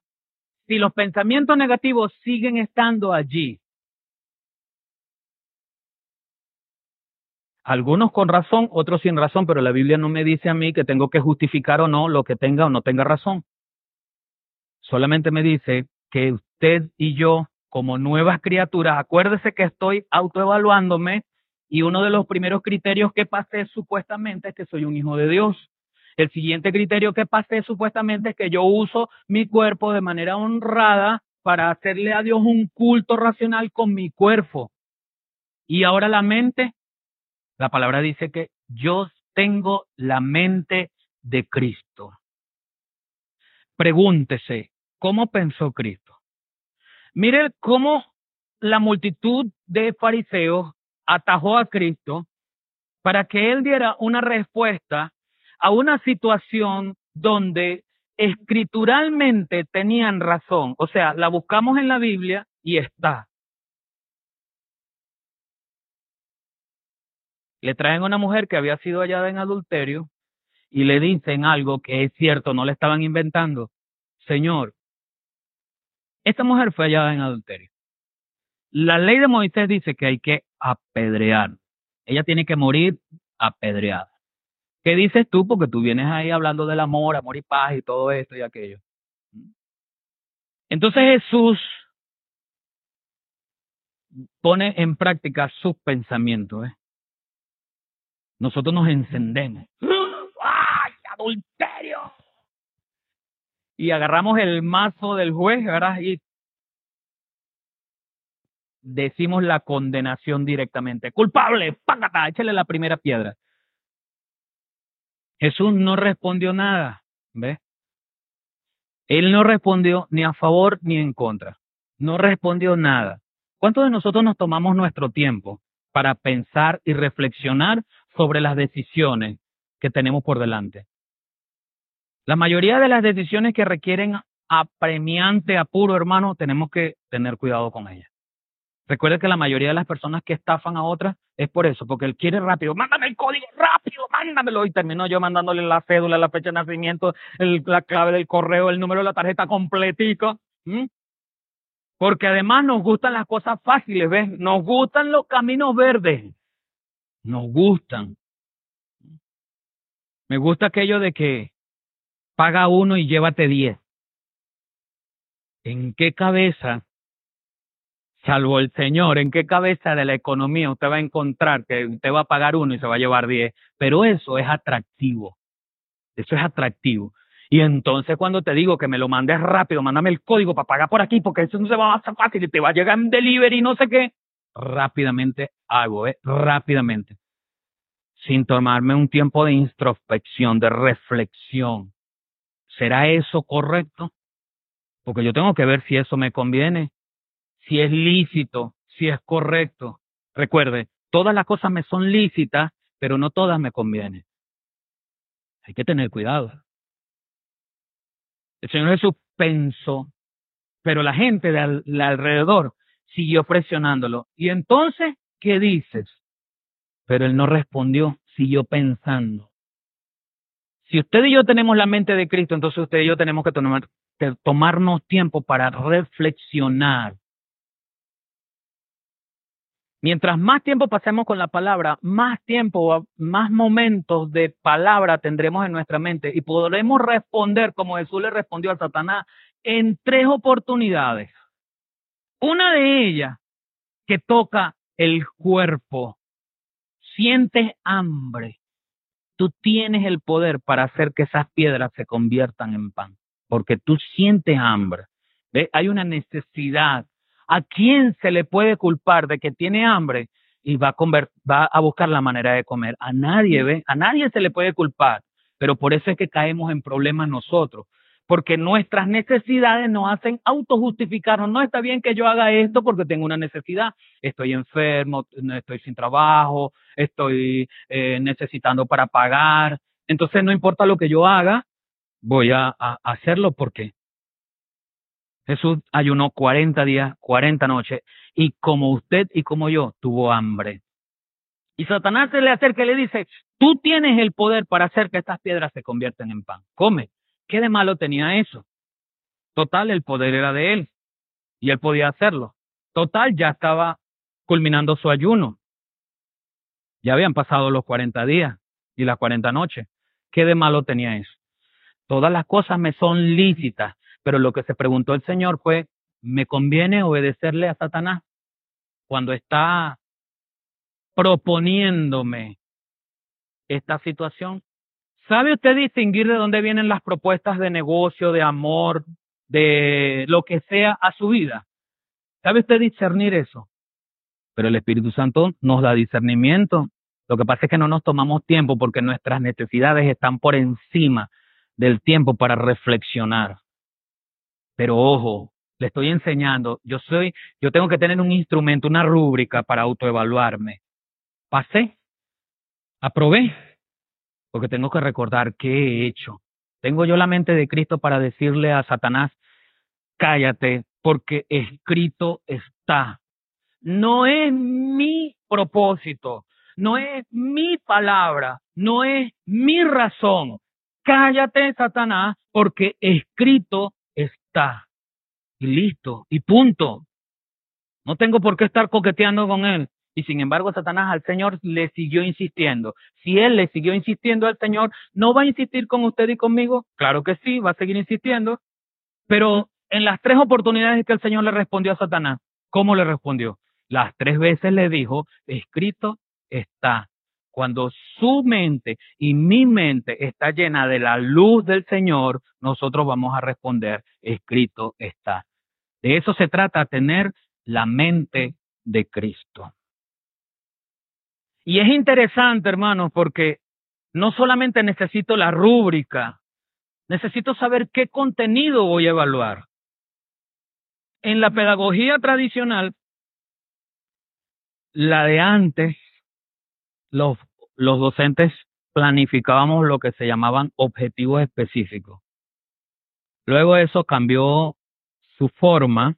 si los pensamientos negativos siguen estando allí? Algunos con razón, otros sin razón, pero la Biblia no me dice a mí que tengo que justificar o no lo que tenga o no tenga razón. Solamente me dice que usted y yo, como nuevas criaturas, acuérdese que estoy autoevaluándome y uno de los primeros criterios que pasé supuestamente es que soy un hijo de Dios. El siguiente criterio que pasé supuestamente es que yo uso mi cuerpo de manera honrada para hacerle a Dios un culto racional con mi cuerpo. Y ahora la mente la palabra dice que yo tengo la mente de Cristo. Pregúntese, ¿cómo pensó Cristo? Mire cómo la multitud de fariseos atajó a Cristo para que él diera una respuesta a una situación donde escrituralmente tenían razón. O sea, la buscamos en la Biblia y está. Le traen a una mujer que había sido hallada en adulterio y le dicen algo que es cierto, no le estaban inventando. Señor, esta mujer fue hallada en adulterio. La ley de Moisés dice que hay que apedrear. Ella tiene que morir apedreada. ¿Qué dices tú? Porque tú vienes ahí hablando del amor, amor y paz y todo esto y aquello. Entonces Jesús pone en práctica sus pensamientos. ¿eh? Nosotros nos encendemos. ¡Ay, adulterio! Y agarramos el mazo del juez, ¿verdad? Y decimos la condenación directamente. Culpable, págata, échale la primera piedra. Jesús no respondió nada, ¿ves? Él no respondió ni a favor ni en contra. No respondió nada. ¿Cuántos de nosotros nos tomamos nuestro tiempo para pensar y reflexionar sobre las decisiones que tenemos por delante. La mayoría de las decisiones que requieren apremiante apuro, hermano, tenemos que tener cuidado con ellas. Recuerde que la mayoría de las personas que estafan a otras es por eso, porque él quiere rápido, mándame el código rápido, mándamelo. Y termino yo mandándole la cédula, la fecha de nacimiento, la clave del correo, el número de la tarjeta completico. Porque además nos gustan las cosas fáciles, ¿ves? Nos gustan los caminos verdes nos gustan. Me gusta aquello de que paga uno y llévate diez. ¿En qué cabeza, salvo el Señor, en qué cabeza de la economía usted va a encontrar que usted va a pagar uno y se va a llevar diez? Pero eso es atractivo. Eso es atractivo. Y entonces cuando te digo que me lo mandes rápido, mándame el código para pagar por aquí, porque eso no se va a hacer fácil y te va a llegar en delivery, no sé qué, rápidamente hago, ¿eh? rápidamente, sin tomarme un tiempo de introspección, de reflexión. ¿Será eso correcto? Porque yo tengo que ver si eso me conviene, si es lícito, si es correcto. Recuerde, todas las cosas me son lícitas, pero no todas me convienen. Hay que tener cuidado. El Señor Jesús pensó, pero la gente de, alrededor siguió presionándolo. Y entonces, ¿qué dices? Pero él no respondió, siguió pensando. Si usted y yo tenemos la mente de Cristo, entonces usted y yo tenemos que, tomar, que tomarnos tiempo para reflexionar. Mientras más tiempo pasemos con la palabra, más tiempo, más momentos de palabra tendremos en nuestra mente y podremos responder como Jesús le respondió a Satanás en tres oportunidades. Una de ellas que toca el cuerpo. Sientes hambre. Tú tienes el poder para hacer que esas piedras se conviertan en pan, porque tú sientes hambre. ¿Ve? Hay una necesidad. ¿A quién se le puede culpar de que tiene hambre y va a, va a buscar la manera de comer? A nadie, ¿ve? A nadie se le puede culpar, pero por eso es que caemos en problemas nosotros, porque nuestras necesidades nos hacen autojustificarnos. No está bien que yo haga esto porque tengo una necesidad. Estoy enfermo, estoy sin trabajo, estoy eh, necesitando para pagar. Entonces no importa lo que yo haga, voy a, a hacerlo porque Jesús ayunó 40 días, 40 noches, y como usted y como yo, tuvo hambre. Y Satanás se le acerca y le dice, tú tienes el poder para hacer que estas piedras se conviertan en pan. Come. ¿Qué de malo tenía eso? Total, el poder era de él y él podía hacerlo. Total, ya estaba culminando su ayuno. Ya habían pasado los 40 días y las 40 noches. ¿Qué de malo tenía eso? Todas las cosas me son lícitas, pero lo que se preguntó el Señor fue, ¿me conviene obedecerle a Satanás cuando está proponiéndome esta situación? ¿Sabe usted distinguir de dónde vienen las propuestas de negocio, de amor, de lo que sea a su vida? ¿Sabe usted discernir eso? Pero el Espíritu Santo nos da discernimiento. Lo que pasa es que no nos tomamos tiempo porque nuestras necesidades están por encima del tiempo para reflexionar. Pero ojo, le estoy enseñando, yo soy, yo tengo que tener un instrumento, una rúbrica para autoevaluarme. Pasé, aprobé, porque tengo que recordar qué he hecho. Tengo yo la mente de Cristo para decirle a Satanás, cállate, porque escrito está. No es mi propósito, no es mi palabra, no es mi razón. Cállate, Satanás, porque escrito está. Y listo, y punto. No tengo por qué estar coqueteando con él. Y sin embargo, Satanás al Señor le siguió insistiendo. Si él le siguió insistiendo al Señor, ¿no va a insistir con usted y conmigo? Claro que sí, va a seguir insistiendo. Pero en las tres oportunidades que el Señor le respondió a Satanás, ¿cómo le respondió? Las tres veces le dijo, escrito está. Cuando su mente y mi mente está llena de la luz del Señor, nosotros vamos a responder, escrito está. De eso se trata, tener la mente de Cristo. Y es interesante, hermanos, porque no solamente necesito la rúbrica, necesito saber qué contenido voy a evaluar. En la pedagogía tradicional, la de antes, los, los docentes planificábamos lo que se llamaban objetivos específicos. Luego eso cambió su forma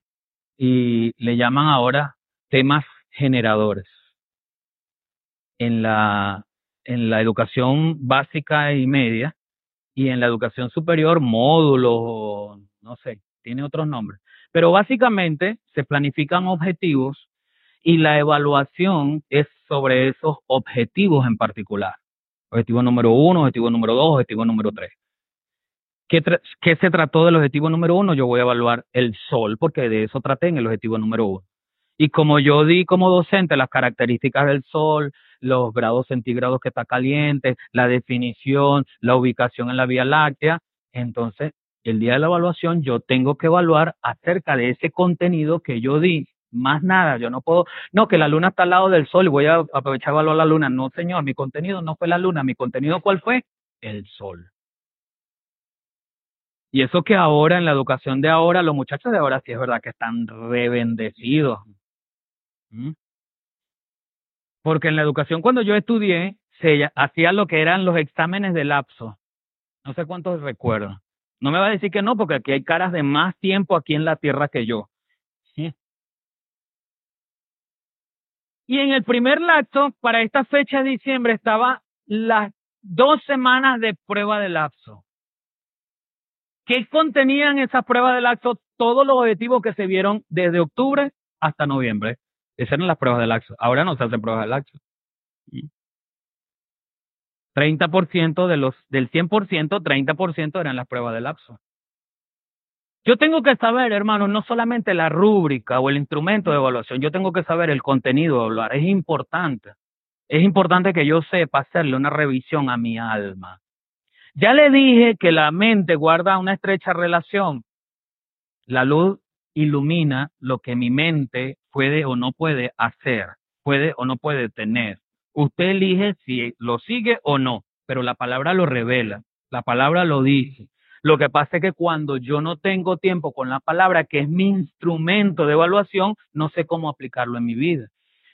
y le llaman ahora temas generadores en la, en la educación básica y media y en la educación superior módulos, no sé, tiene otros nombres. Pero básicamente se planifican objetivos y la evaluación es sobre esos objetivos en particular. Objetivo número uno, objetivo número dos, objetivo número tres. ¿Qué, ¿Qué, se trató del objetivo número uno? Yo voy a evaluar el sol, porque de eso traté en el objetivo número uno. Y como yo di como docente las características del sol, los grados centígrados que está caliente, la definición, la ubicación en la Vía Láctea. Entonces, el día de la evaluación yo tengo que evaluar acerca de ese contenido que yo di. Más nada, yo no puedo, no, que la luna está al lado del sol y voy a aprovechar a evaluar la luna. No, señor, mi contenido no fue la luna, mi contenido cuál fue? El sol. Y eso que ahora, en la educación de ahora, los muchachos de ahora sí es verdad que están rebendecidos. Porque en la educación cuando yo estudié, se hacía lo que eran los exámenes de lapso. No sé cuántos recuerdo. No me va a decir que no, porque aquí hay caras de más tiempo aquí en la tierra que yo. Y en el primer lapso, para esta fecha de diciembre, estaba las dos semanas de prueba de lapso. ¿Qué contenían esas pruebas de lapso? Todos los objetivos que se vieron desde octubre hasta noviembre. Esas eran las pruebas del laxo. Ahora no se hacen pruebas del laxo. 30% de los, del 100%, 30% eran las pruebas del lapso. Yo tengo que saber, hermano, no solamente la rúbrica o el instrumento de evaluación, yo tengo que saber el contenido de evaluar. Es importante. Es importante que yo sepa hacerle una revisión a mi alma. Ya le dije que la mente guarda una estrecha relación. La luz ilumina lo que mi mente puede o no puede hacer, puede o no puede tener. Usted elige si lo sigue o no, pero la palabra lo revela, la palabra lo dice. Lo que pasa es que cuando yo no tengo tiempo con la palabra, que es mi instrumento de evaluación, no sé cómo aplicarlo en mi vida.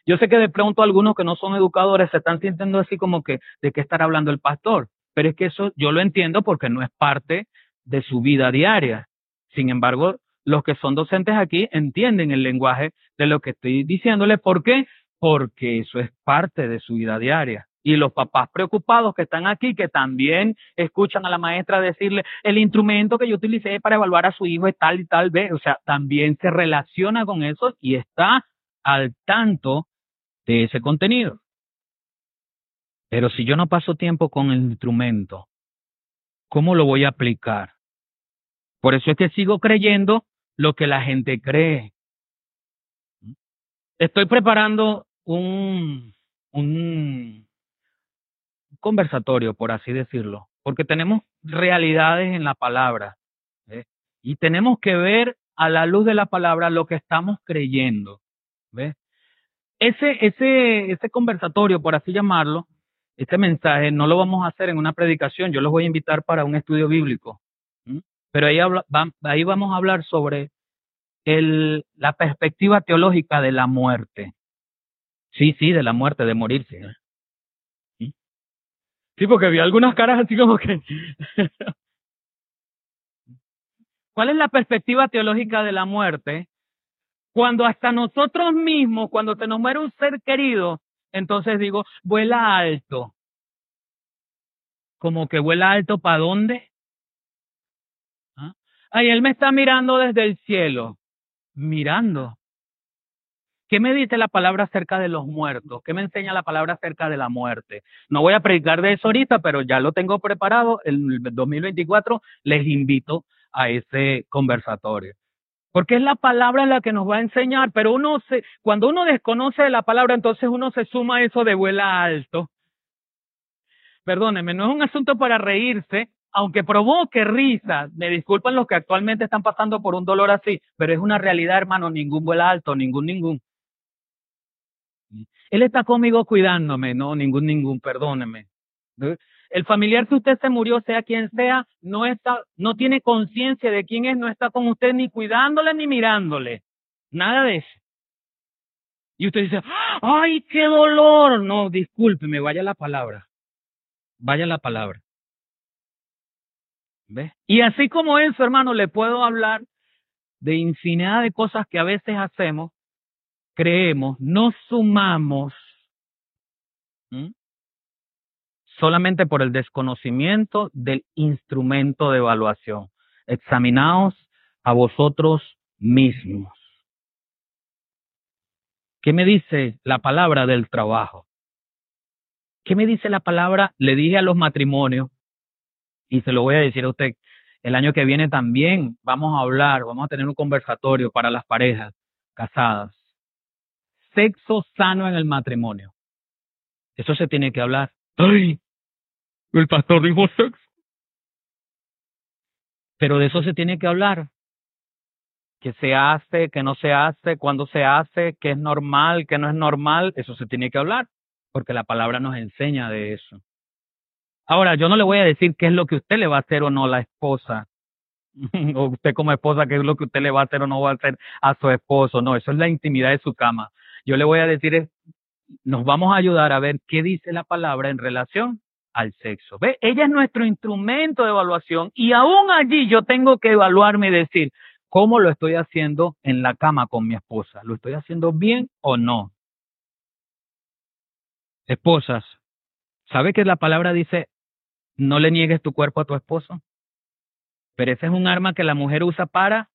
Yo sé que de pronto algunos que no son educadores se están sintiendo así como que de qué estará hablando el pastor, pero es que eso yo lo entiendo porque no es parte de su vida diaria. Sin embargo, los que son docentes aquí entienden el lenguaje de lo que estoy diciéndole. ¿Por qué? Porque eso es parte de su vida diaria. Y los papás preocupados que están aquí, que también escuchan a la maestra decirle, el instrumento que yo utilicé para evaluar a su hijo es tal y tal vez, o sea, también se relaciona con eso y está al tanto de ese contenido. Pero si yo no paso tiempo con el instrumento, ¿cómo lo voy a aplicar? Por eso es que sigo creyendo lo que la gente cree. Estoy preparando un, un conversatorio, por así decirlo, porque tenemos realidades en la palabra ¿eh? y tenemos que ver a la luz de la palabra lo que estamos creyendo. ¿ves? Ese, ese, ese conversatorio, por así llamarlo, este mensaje no lo vamos a hacer en una predicación, yo los voy a invitar para un estudio bíblico. Pero ahí, ahí vamos a hablar sobre el, la perspectiva teológica de la muerte. Sí, sí, de la muerte, de morirse. Sí, porque vi algunas caras así como que... ¿Cuál es la perspectiva teológica de la muerte? Cuando hasta nosotros mismos, cuando se nos muere un ser querido, entonces digo, vuela alto. Como que vuela alto para dónde? Ay, él me está mirando desde el cielo. Mirando. ¿Qué me dice la palabra acerca de los muertos? ¿Qué me enseña la palabra acerca de la muerte? No voy a predicar de eso ahorita, pero ya lo tengo preparado. En el 2024 les invito a ese conversatorio. Porque es la palabra la que nos va a enseñar, pero uno se, cuando uno desconoce la palabra, entonces uno se suma a eso de vuela alto. Perdónenme, no es un asunto para reírse, aunque provoque risa, me disculpan los que actualmente están pasando por un dolor así, pero es una realidad, hermano, ningún vuela alto, ningún, ningún. Él está conmigo cuidándome, no, ningún, ningún, perdóneme. El familiar que usted se murió, sea quien sea, no está, no tiene conciencia de quién es, no está con usted ni cuidándole ni mirándole. Nada de eso. Y usted dice, ¡ay, qué dolor! No, discúlpeme, vaya la palabra. Vaya la palabra. Y así como eso, hermano, le puedo hablar de infinidad de cosas que a veces hacemos, creemos, nos sumamos solamente por el desconocimiento del instrumento de evaluación. Examinaos a vosotros mismos. ¿Qué me dice la palabra del trabajo? ¿Qué me dice la palabra? Le dije a los matrimonios, y se lo voy a decir a usted, el año que viene también vamos a hablar, vamos a tener un conversatorio para las parejas casadas. Sexo sano en el matrimonio. Eso se tiene que hablar. ¡Ay! El pastor dijo sexo. Pero de eso se tiene que hablar. ¿Qué se hace, qué no se hace, cuándo se hace, qué es normal, qué no es normal, eso se tiene que hablar, porque la palabra nos enseña de eso. Ahora, yo no le voy a decir qué es lo que usted le va a hacer o no a la esposa, o usted como esposa, qué es lo que usted le va a hacer o no va a hacer a su esposo, no, eso es la intimidad de su cama. Yo le voy a decir, nos vamos a ayudar a ver qué dice la palabra en relación al sexo. ¿Ve? Ella es nuestro instrumento de evaluación y aún allí yo tengo que evaluarme y decir, ¿cómo lo estoy haciendo en la cama con mi esposa? ¿Lo estoy haciendo bien o no? Esposas, ¿sabe que la palabra dice, no le niegues tu cuerpo a tu esposo? Pero ese es un arma que la mujer usa para,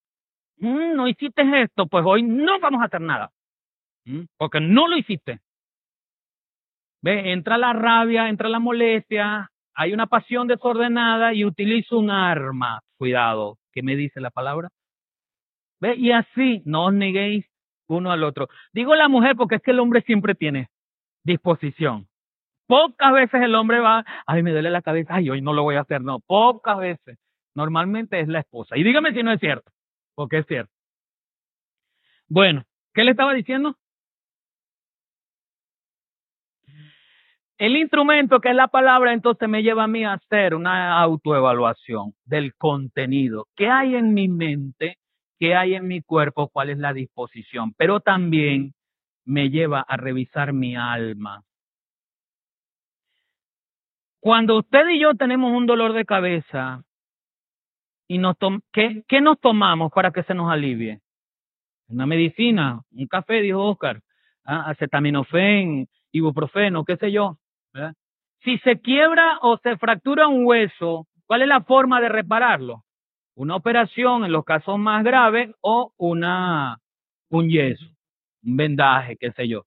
mm, no hiciste esto, pues hoy no vamos a hacer nada. ¿Mm? Porque no lo hiciste. Ve, entra la rabia, entra la molestia, hay una pasión desordenada y utilizo un arma. Cuidado, ¿qué me dice la palabra? ¿Ve? Y así no os neguéis uno al otro. Digo la mujer porque es que el hombre siempre tiene disposición. Pocas veces el hombre va, ay, me duele la cabeza, ay, hoy no lo voy a hacer. No, pocas veces. Normalmente es la esposa. Y dígame si no es cierto, porque es cierto. Bueno, ¿qué le estaba diciendo? El instrumento que es la palabra entonces me lleva a mí a hacer una autoevaluación del contenido. ¿Qué hay en mi mente? ¿Qué hay en mi cuerpo? ¿Cuál es la disposición? Pero también me lleva a revisar mi alma. Cuando usted y yo tenemos un dolor de cabeza, y nos ¿qué, ¿qué nos tomamos para que se nos alivie? Una medicina, un café, dijo Oscar, ¿ah? acetaminofén, ibuprofeno, qué sé yo. Si se quiebra o se fractura un hueso, ¿cuál es la forma de repararlo? Una operación en los casos más graves o una, un yeso, un vendaje, qué sé yo.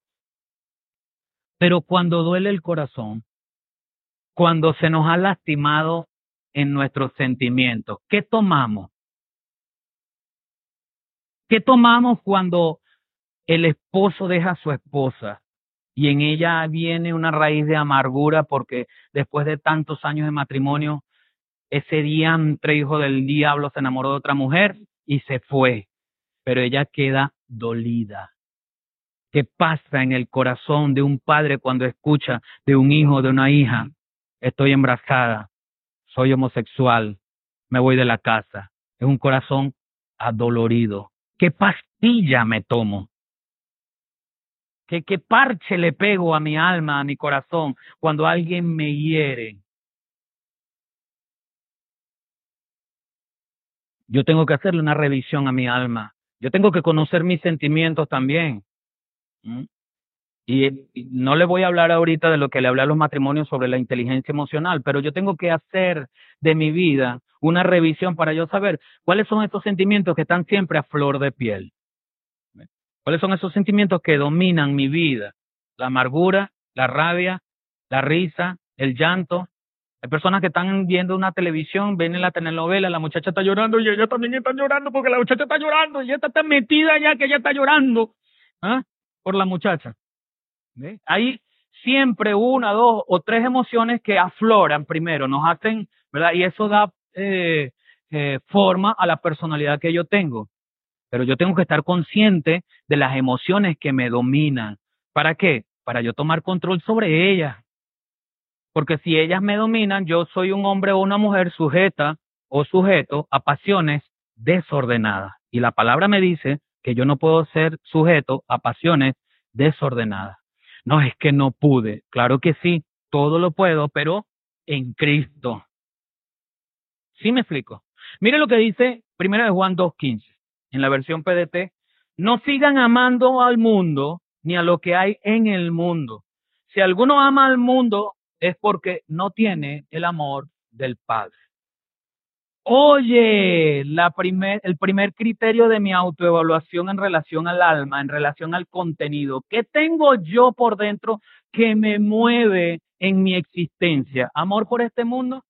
Pero cuando duele el corazón, cuando se nos ha lastimado en nuestros sentimientos. ¿Qué tomamos? ¿Qué tomamos cuando el esposo deja a su esposa y en ella viene una raíz de amargura porque después de tantos años de matrimonio, ese diantre hijo del diablo se enamoró de otra mujer y se fue, pero ella queda dolida. ¿Qué pasa en el corazón de un padre cuando escucha de un hijo, de una hija? Estoy embarazada, soy homosexual, me voy de la casa. Es un corazón adolorido. ¿Qué pastilla me tomo? ¿Qué, ¿Qué parche le pego a mi alma, a mi corazón, cuando alguien me hiere? Yo tengo que hacerle una revisión a mi alma. Yo tengo que conocer mis sentimientos también. Y, no le voy a hablar ahorita de lo que le hablé a los matrimonios sobre la inteligencia emocional, pero yo tengo que hacer de mi vida una revisión para yo saber cuáles son estos sentimientos que están siempre a flor de piel. ¿Cuáles son esos sentimientos que dominan mi vida? La amargura, la rabia, la risa, el llanto. Hay personas que están viendo una televisión, ven en la telenovela, la muchacha está llorando y ella también está llorando porque la muchacha está llorando y ella está tan metida ya que ella está llorando ¿ah? por la muchacha. Hay siempre una, dos o tres emociones que afloran primero, nos hacen, ¿verdad? Y eso da eh, eh, forma a la personalidad que yo tengo. Pero yo tengo que estar consciente de las emociones que me dominan. ¿Para qué? Para yo tomar control sobre ellas. Porque si ellas me dominan, yo soy un hombre o una mujer sujeta o sujeto a pasiones desordenadas. Y la palabra me dice que yo no puedo ser sujeto a pasiones desordenadas. No es que no pude. Claro que sí, todo lo puedo, pero en Cristo. ¿Sí me explico? Mire lo que dice primero de Juan 2.15 en la versión PDT. No sigan amando al mundo ni a lo que hay en el mundo. Si alguno ama al mundo es porque no tiene el amor del Padre. Oye, el primer criterio de mi autoevaluación en relación al alma, en relación al contenido, ¿qué tengo yo por dentro que me mueve en mi existencia? ¿Amor por este mundo?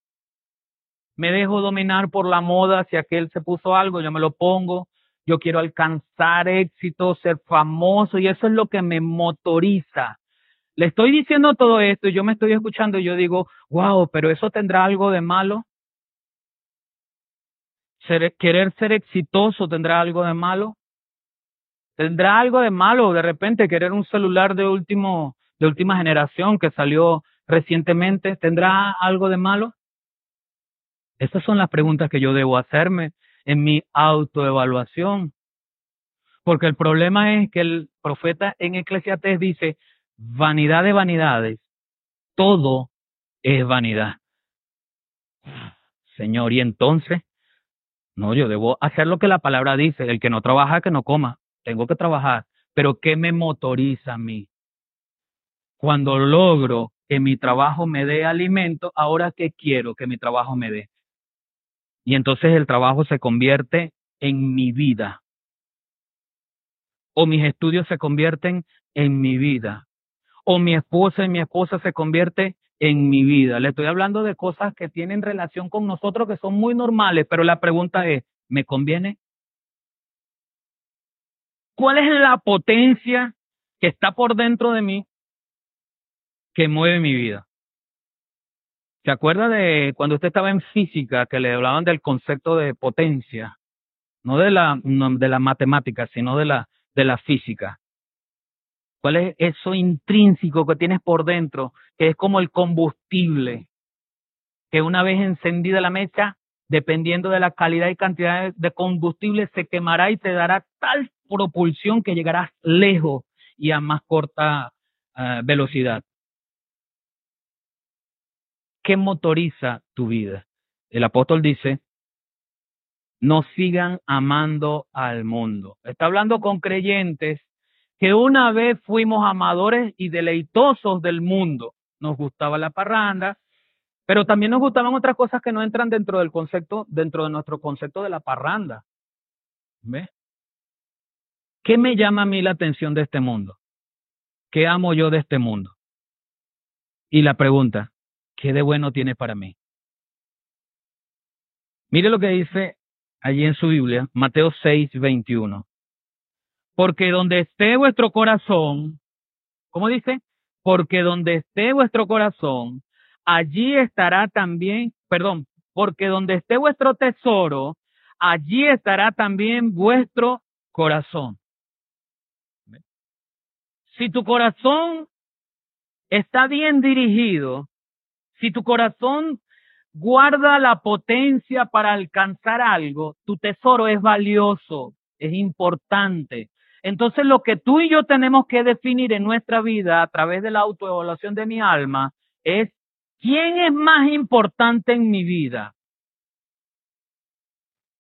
¿Me dejo dominar por la moda? Si aquel se puso algo, yo me lo pongo. Yo quiero alcanzar éxito, ser famoso y eso es lo que me motoriza. Le estoy diciendo todo esto y yo me estoy escuchando y yo digo, wow, pero eso tendrá algo de malo querer ser exitoso tendrá algo de malo. Tendrá algo de malo de repente querer un celular de último de última generación que salió recientemente, ¿tendrá algo de malo? Esas son las preguntas que yo debo hacerme en mi autoevaluación. Porque el problema es que el profeta en Eclesiastes dice, vanidad de vanidades, todo es vanidad. Señor, y entonces, no, yo debo hacer lo que la palabra dice. El que no trabaja, que no coma. Tengo que trabajar. Pero ¿qué me motoriza a mí? Cuando logro que mi trabajo me dé alimento, ahora ¿qué quiero que mi trabajo me dé? Y entonces el trabajo se convierte en mi vida. o mis estudios se convierten en mi vida, o mi esposa y mi esposa se convierte en mi vida. Le estoy hablando de cosas que tienen relación con nosotros que son muy normales, pero la pregunta es, ¿me conviene? ¿Cuál es la potencia que está por dentro de mí que mueve mi vida? ¿Se acuerda de cuando usted estaba en física que le hablaban del concepto de potencia? No de la, de la matemática, sino de la, de la física. ¿Cuál es eso intrínseco que tienes por dentro, que es como el combustible, que una vez encendida la mecha, dependiendo de la calidad y cantidad de combustible, se quemará y te dará tal propulsión que llegarás lejos y a más corta eh, velocidad? ¿Qué motoriza tu vida? El apóstol dice, no sigan amando al mundo. Está hablando con creyentes que una vez fuimos amadores y deleitosos del mundo. Nos gustaba la parranda, pero también nos gustaban otras cosas que no entran dentro del concepto, dentro de nuestro concepto de la parranda. ¿Ves? ¿Qué me llama a mí la atención de este mundo? ¿Qué amo yo de este mundo? Y la pregunta, ¿qué de bueno tiene para mí? Mire lo que dice allí en su Biblia, Mateo 6, 21. Porque donde esté vuestro corazón, ¿cómo dice? Porque donde esté vuestro corazón, allí estará también, perdón, porque donde esté vuestro tesoro, allí estará también vuestro corazón. Si tu corazón está bien dirigido, si tu corazón guarda la potencia para alcanzar algo, tu tesoro es valioso, es importante. Entonces lo que tú y yo tenemos que definir en nuestra vida a través de la autoevaluación de mi alma es quién es más importante en mi vida.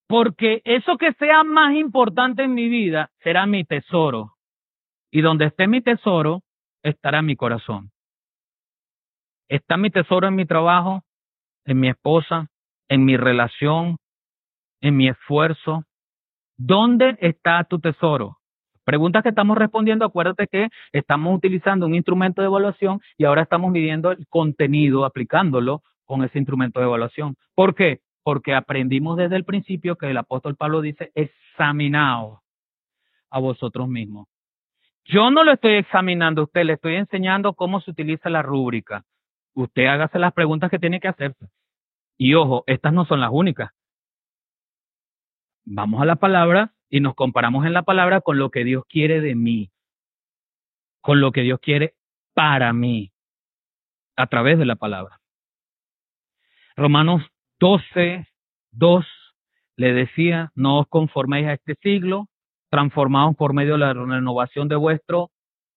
Porque eso que sea más importante en mi vida será mi tesoro. Y donde esté mi tesoro, estará mi corazón. ¿Está mi tesoro en mi trabajo, en mi esposa, en mi relación, en mi esfuerzo? ¿Dónde está tu tesoro? Preguntas que estamos respondiendo, acuérdate que estamos utilizando un instrumento de evaluación y ahora estamos midiendo el contenido, aplicándolo con ese instrumento de evaluación. ¿Por qué? Porque aprendimos desde el principio que el apóstol Pablo dice, examinaos a vosotros mismos. Yo no lo estoy examinando a usted, le estoy enseñando cómo se utiliza la rúbrica. Usted hágase las preguntas que tiene que hacerse. Y ojo, estas no son las únicas. Vamos a la palabra y nos comparamos en la palabra con lo que Dios quiere de mí, con lo que Dios quiere para mí, a través de la palabra. Romanos 12, 2 le decía, no os conforméis a este siglo, transformados por medio de la renovación de vuestro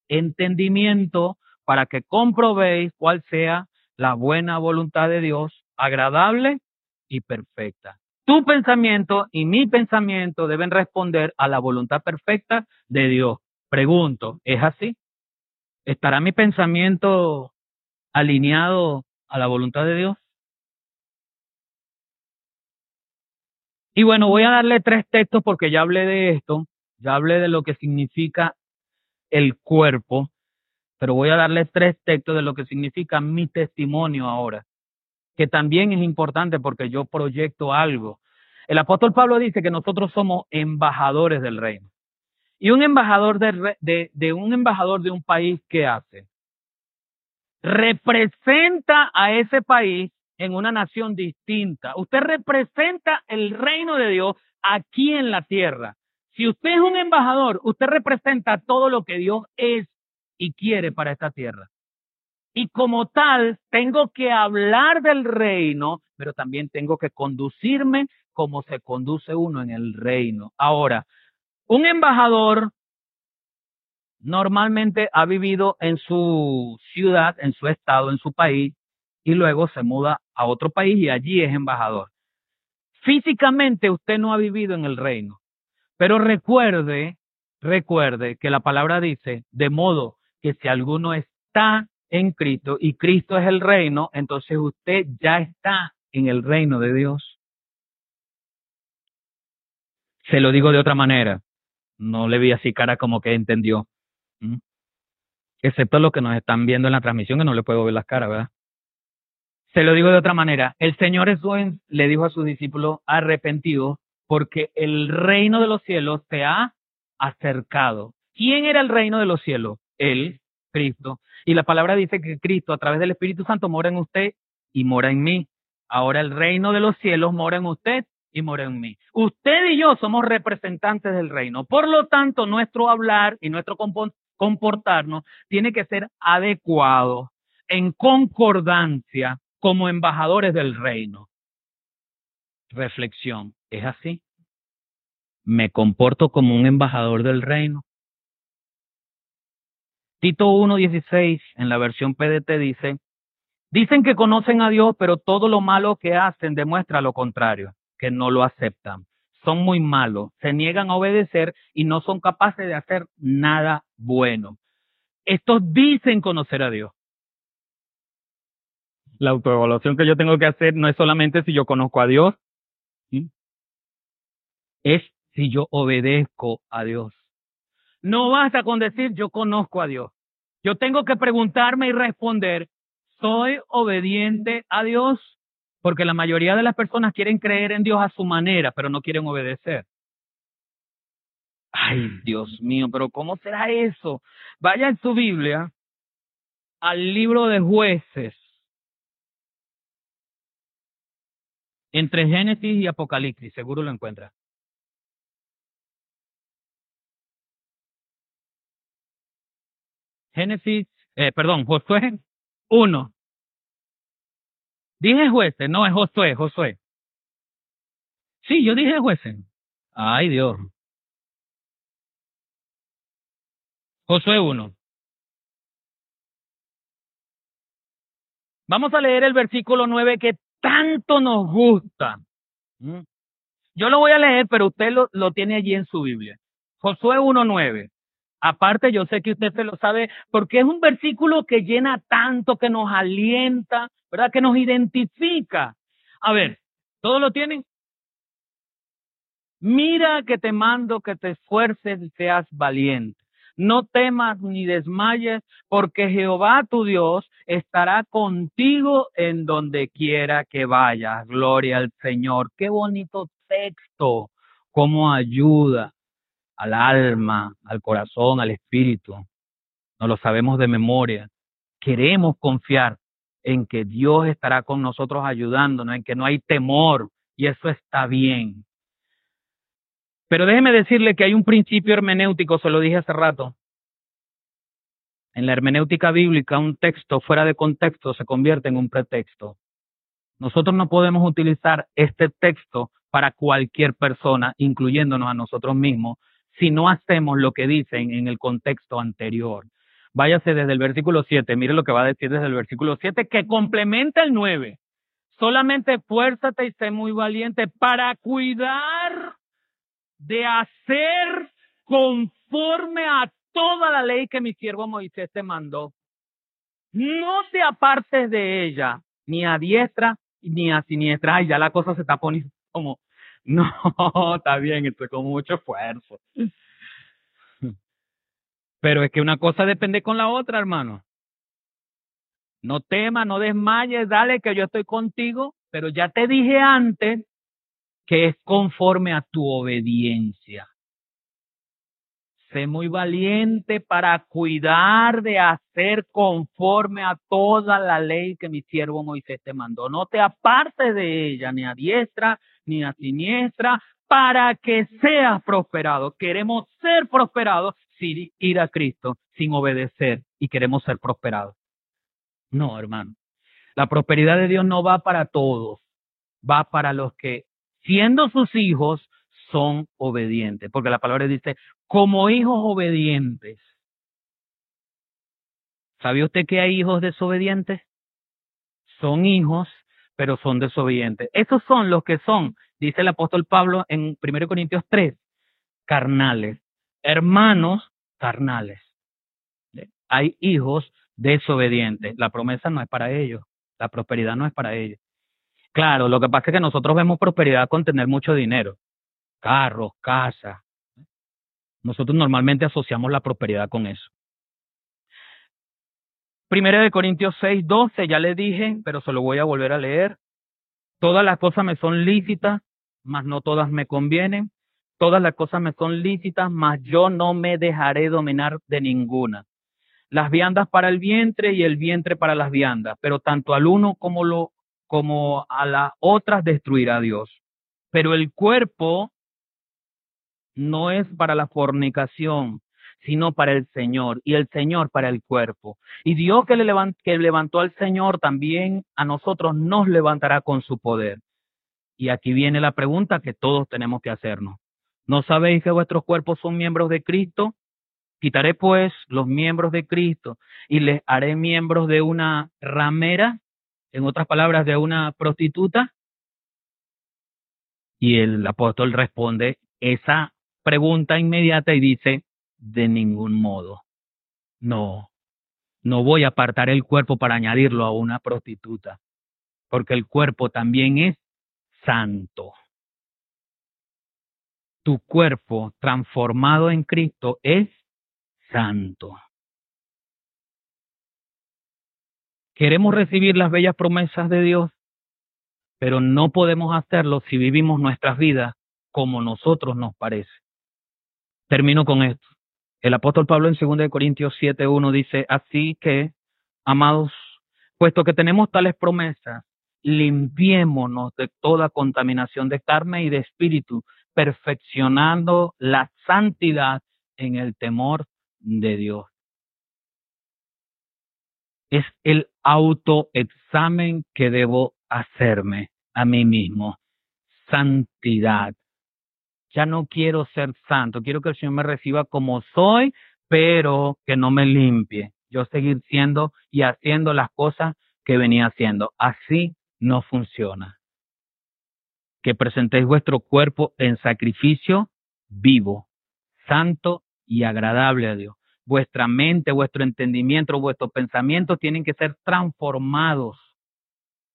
entendimiento para que comprobéis cuál sea la buena voluntad de Dios, agradable y perfecta. Tu pensamiento y mi pensamiento deben responder a la voluntad perfecta de Dios. Pregunto, ¿es así? ¿Estará mi pensamiento alineado a la voluntad de Dios? Y bueno, voy a darle tres textos porque ya hablé de esto ya hablé de lo que significa el cuerpo, pero voy a darle tres textos de lo que significa mi testimonio ahora, que también es importante porque yo proyecto algo. El apóstol Pablo dice que nosotros somos embajadores del reino. Y un embajador de, un embajador de un país, ¿qué hace? Representa a ese país en una nación distinta. Usted representa el reino de Dios aquí en la tierra. Si usted es un embajador, usted representa todo lo que Dios es y quiere para esta tierra. Y como tal, tengo que hablar del reino, pero también tengo que conducirme como se conduce uno en el reino. Ahora, un embajador normalmente ha vivido en su ciudad, en su estado, en su país, y luego se muda a otro país y allí es embajador. Físicamente usted no ha vivido en el reino, pero recuerde, recuerde que la palabra dice, de modo que si alguno está en Cristo y Cristo es el reino, entonces usted ya está en el reino de Dios. Se lo digo de otra manera. No le vi así cara como que entendió. ¿Mm? Excepto los que nos están viendo en la transmisión, que no le puedo ver las caras, ¿verdad? Se lo digo de otra manera. El Señor Jesús le dijo a sus discípulos arrepentidos porque el reino de los cielos se ha acercado. ¿Quién era el reino de los cielos? Él, Cristo. Y la palabra dice que Cristo a través del Espíritu Santo mora en usted y mora en mí. Ahora el reino de los cielos mora en usted y mora en mí. Usted y yo somos representantes del reino. Por lo tanto, nuestro hablar y nuestro comportarnos tiene que ser adecuado, en concordancia, como embajadores del reino. Reflexión, ¿es así? ¿Me comporto como un embajador del reino? Tito 1.16 en la versión PDT dice, dicen que conocen a Dios, pero todo lo malo que hacen demuestra lo contrario, que no lo aceptan. Son muy malos, se niegan a obedecer y no son capaces de hacer nada bueno. Estos dicen conocer a Dios. La autoevaluación que yo tengo que hacer no es solamente si yo conozco a Dios, es si yo obedezco a Dios. No basta con decir yo conozco a Dios. Yo tengo que preguntarme y responder, ¿soy obediente a Dios? Porque la mayoría de las personas quieren creer en Dios a su manera, pero no quieren obedecer. Ay, Dios mío, pero ¿cómo será eso? Vaya en su Biblia al libro de jueces. Entre Génesis y Apocalipsis, seguro lo encuentra. Génesis, eh, perdón, Josué 1. Dije jueces, no es Josué, Josué. Sí, yo dije jueces. Ay, Dios. Josué 1. Vamos a leer el versículo 9 que tanto nos gusta. ¿Mm? Yo lo voy a leer, pero usted lo, lo tiene allí en su Biblia. Josué 1.9. Aparte, yo sé que usted se lo sabe, porque es un versículo que llena tanto, que nos alienta, ¿verdad? Que nos identifica. A ver, ¿todos lo tienen? Mira que te mando que te esfuerces y seas valiente. No temas ni desmayes, porque Jehová tu Dios estará contigo en donde quiera que vayas. Gloria al Señor. Qué bonito texto, cómo ayuda al alma, al corazón, al espíritu. No lo sabemos de memoria. Queremos confiar en que Dios estará con nosotros ayudándonos, en que no hay temor y eso está bien. Pero déjeme decirle que hay un principio hermenéutico, se lo dije hace rato. En la hermenéutica bíblica, un texto fuera de contexto se convierte en un pretexto. Nosotros no podemos utilizar este texto para cualquier persona, incluyéndonos a nosotros mismos, si no hacemos lo que dicen en el contexto anterior. Váyase desde el versículo 7, mire lo que va a decir desde el versículo 7, que complementa el 9. Solamente fuérzate y sé muy valiente para cuidar de hacer conforme a toda la ley que mi siervo Moisés te mandó. No te apartes de ella, ni a diestra ni a siniestra. Ay, ya la cosa se está poniendo como no, está bien, estoy con mucho esfuerzo. Pero es que una cosa depende con la otra, hermano. No temas, no desmayes, dale que yo estoy contigo, pero ya te dije antes que es conforme a tu obediencia. Sé muy valiente para cuidar de hacer conforme a toda la ley que mi siervo Moisés te mandó. No te apartes de ella, ni a diestra ni a siniestra, para que seas prosperado. Queremos ser prosperados sin ir a Cristo, sin obedecer, y queremos ser prosperados. No, hermano. La prosperidad de Dios no va para todos, va para los que, siendo sus hijos, son obedientes, porque la palabra dice, como hijos obedientes. ¿Sabe usted que hay hijos desobedientes? Son hijos, pero son desobedientes. Esos son los que son, dice el apóstol Pablo en 1 Corintios 3, carnales, hermanos carnales. Hay hijos desobedientes. La promesa no es para ellos, la prosperidad no es para ellos. Claro, lo que pasa es que nosotros vemos prosperidad con tener mucho dinero carros, casas. Nosotros normalmente asociamos la prosperidad con eso. Primera de Corintios 6, 12, ya le dije, pero se lo voy a volver a leer. Todas las cosas me son lícitas, mas no todas me convienen. Todas las cosas me son lícitas, mas yo no me dejaré dominar de ninguna. Las viandas para el vientre y el vientre para las viandas, pero tanto al uno como, lo, como a las otras destruirá Dios. Pero el cuerpo no es para la fornicación, sino para el Señor, y el Señor para el cuerpo. Y Dios que, le que levantó al Señor también a nosotros nos levantará con su poder. Y aquí viene la pregunta que todos tenemos que hacernos. ¿No sabéis que vuestros cuerpos son miembros de Cristo? Quitaré pues los miembros de Cristo y les haré miembros de una ramera, en otras palabras, de una prostituta. Y el apóstol responde esa pregunta inmediata y dice, de ningún modo. No, no voy a apartar el cuerpo para añadirlo a una prostituta, porque el cuerpo también es santo. Tu cuerpo transformado en Cristo es santo. Queremos recibir las bellas promesas de Dios, pero no podemos hacerlo si vivimos nuestras vidas como nosotros nos parece. Termino con esto. El apóstol Pablo en 2 Corintios 7.1 dice, así que, amados, puesto que tenemos tales promesas, limpiémonos de toda contaminación de carne y de espíritu, perfeccionando la santidad en el temor de Dios. Es el autoexamen que debo hacerme a mí mismo. Santidad. Ya no quiero ser santo, quiero que el Señor me reciba como soy, pero que no me limpie. Yo seguir siendo y haciendo las cosas que venía haciendo. Así no funciona. Que presentéis vuestro cuerpo en sacrificio vivo, santo y agradable a Dios. Vuestra mente, vuestro entendimiento, vuestros pensamientos tienen que ser transformados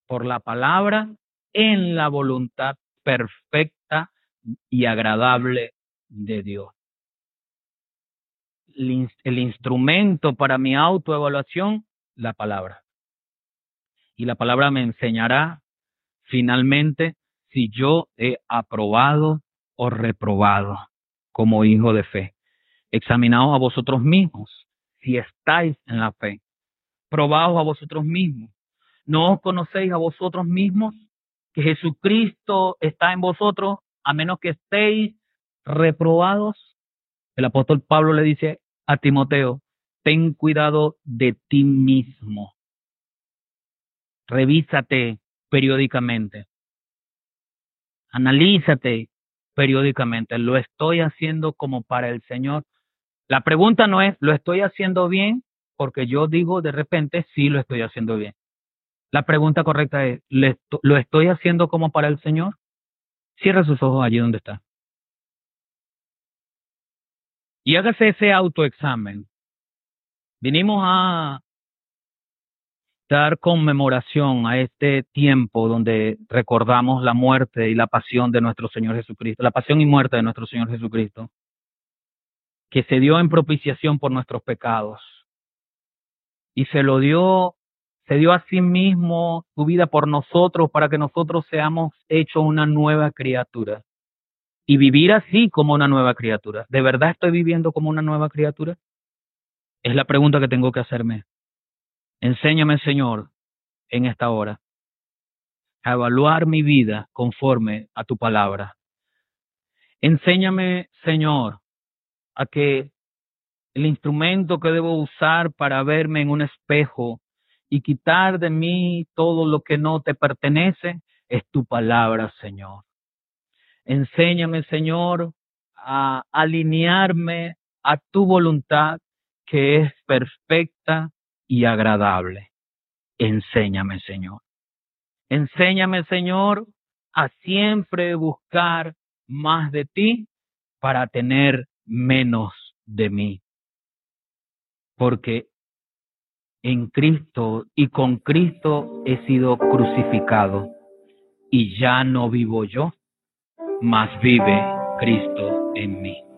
por la palabra en la voluntad perfecta y agradable de Dios. El, instrumento para mi autoevaluación, la palabra. Y la palabra me enseñará finalmente si yo he aprobado o reprobado como hijo de fe. Examinaos a vosotros mismos si estáis en la fe. Probaos a vosotros mismos. ¿No os conocéis a vosotros mismos que Jesucristo está en vosotros a menos que estéis reprobados? El apóstol Pablo le dice a Timoteo, ten cuidado de ti mismo. Revísate periódicamente. Analízate periódicamente. ¿Lo estoy haciendo como para el Señor? La pregunta no es, ¿lo estoy haciendo bien? Porque yo digo de repente, sí, lo estoy haciendo bien. La pregunta correcta es, ¿lo estoy haciendo como para el Señor? Cierra sus ojos allí donde está. Y hágase ese autoexamen. Vinimos a dar conmemoración a este tiempo donde recordamos la muerte y la pasión de nuestro Señor Jesucristo, la pasión y muerte de nuestro Señor Jesucristo que se dio en propiciación por nuestros pecados. Y se lo dio, se dio a sí mismo su vida por nosotros para que nosotros seamos hechos una nueva criatura. Y vivir así como una nueva criatura. ¿De verdad estoy viviendo como una nueva criatura? Es la pregunta que tengo que hacerme. Enséñame, Señor, en esta hora, a evaluar mi vida conforme a tu palabra. Enséñame, Señor, a que el instrumento que debo usar para verme en un espejo y quitar de mí todo lo que no te pertenece es tu palabra, Señor. Enséñame, Señor, a alinearme a tu voluntad que es perfecta y agradable. Enséñame, Señor. Enséñame, Señor, a siempre buscar más de ti para tener menos de mí. Porque en Cristo y con Cristo he sido crucificado y ya no vivo yo, mas vive Cristo en mí.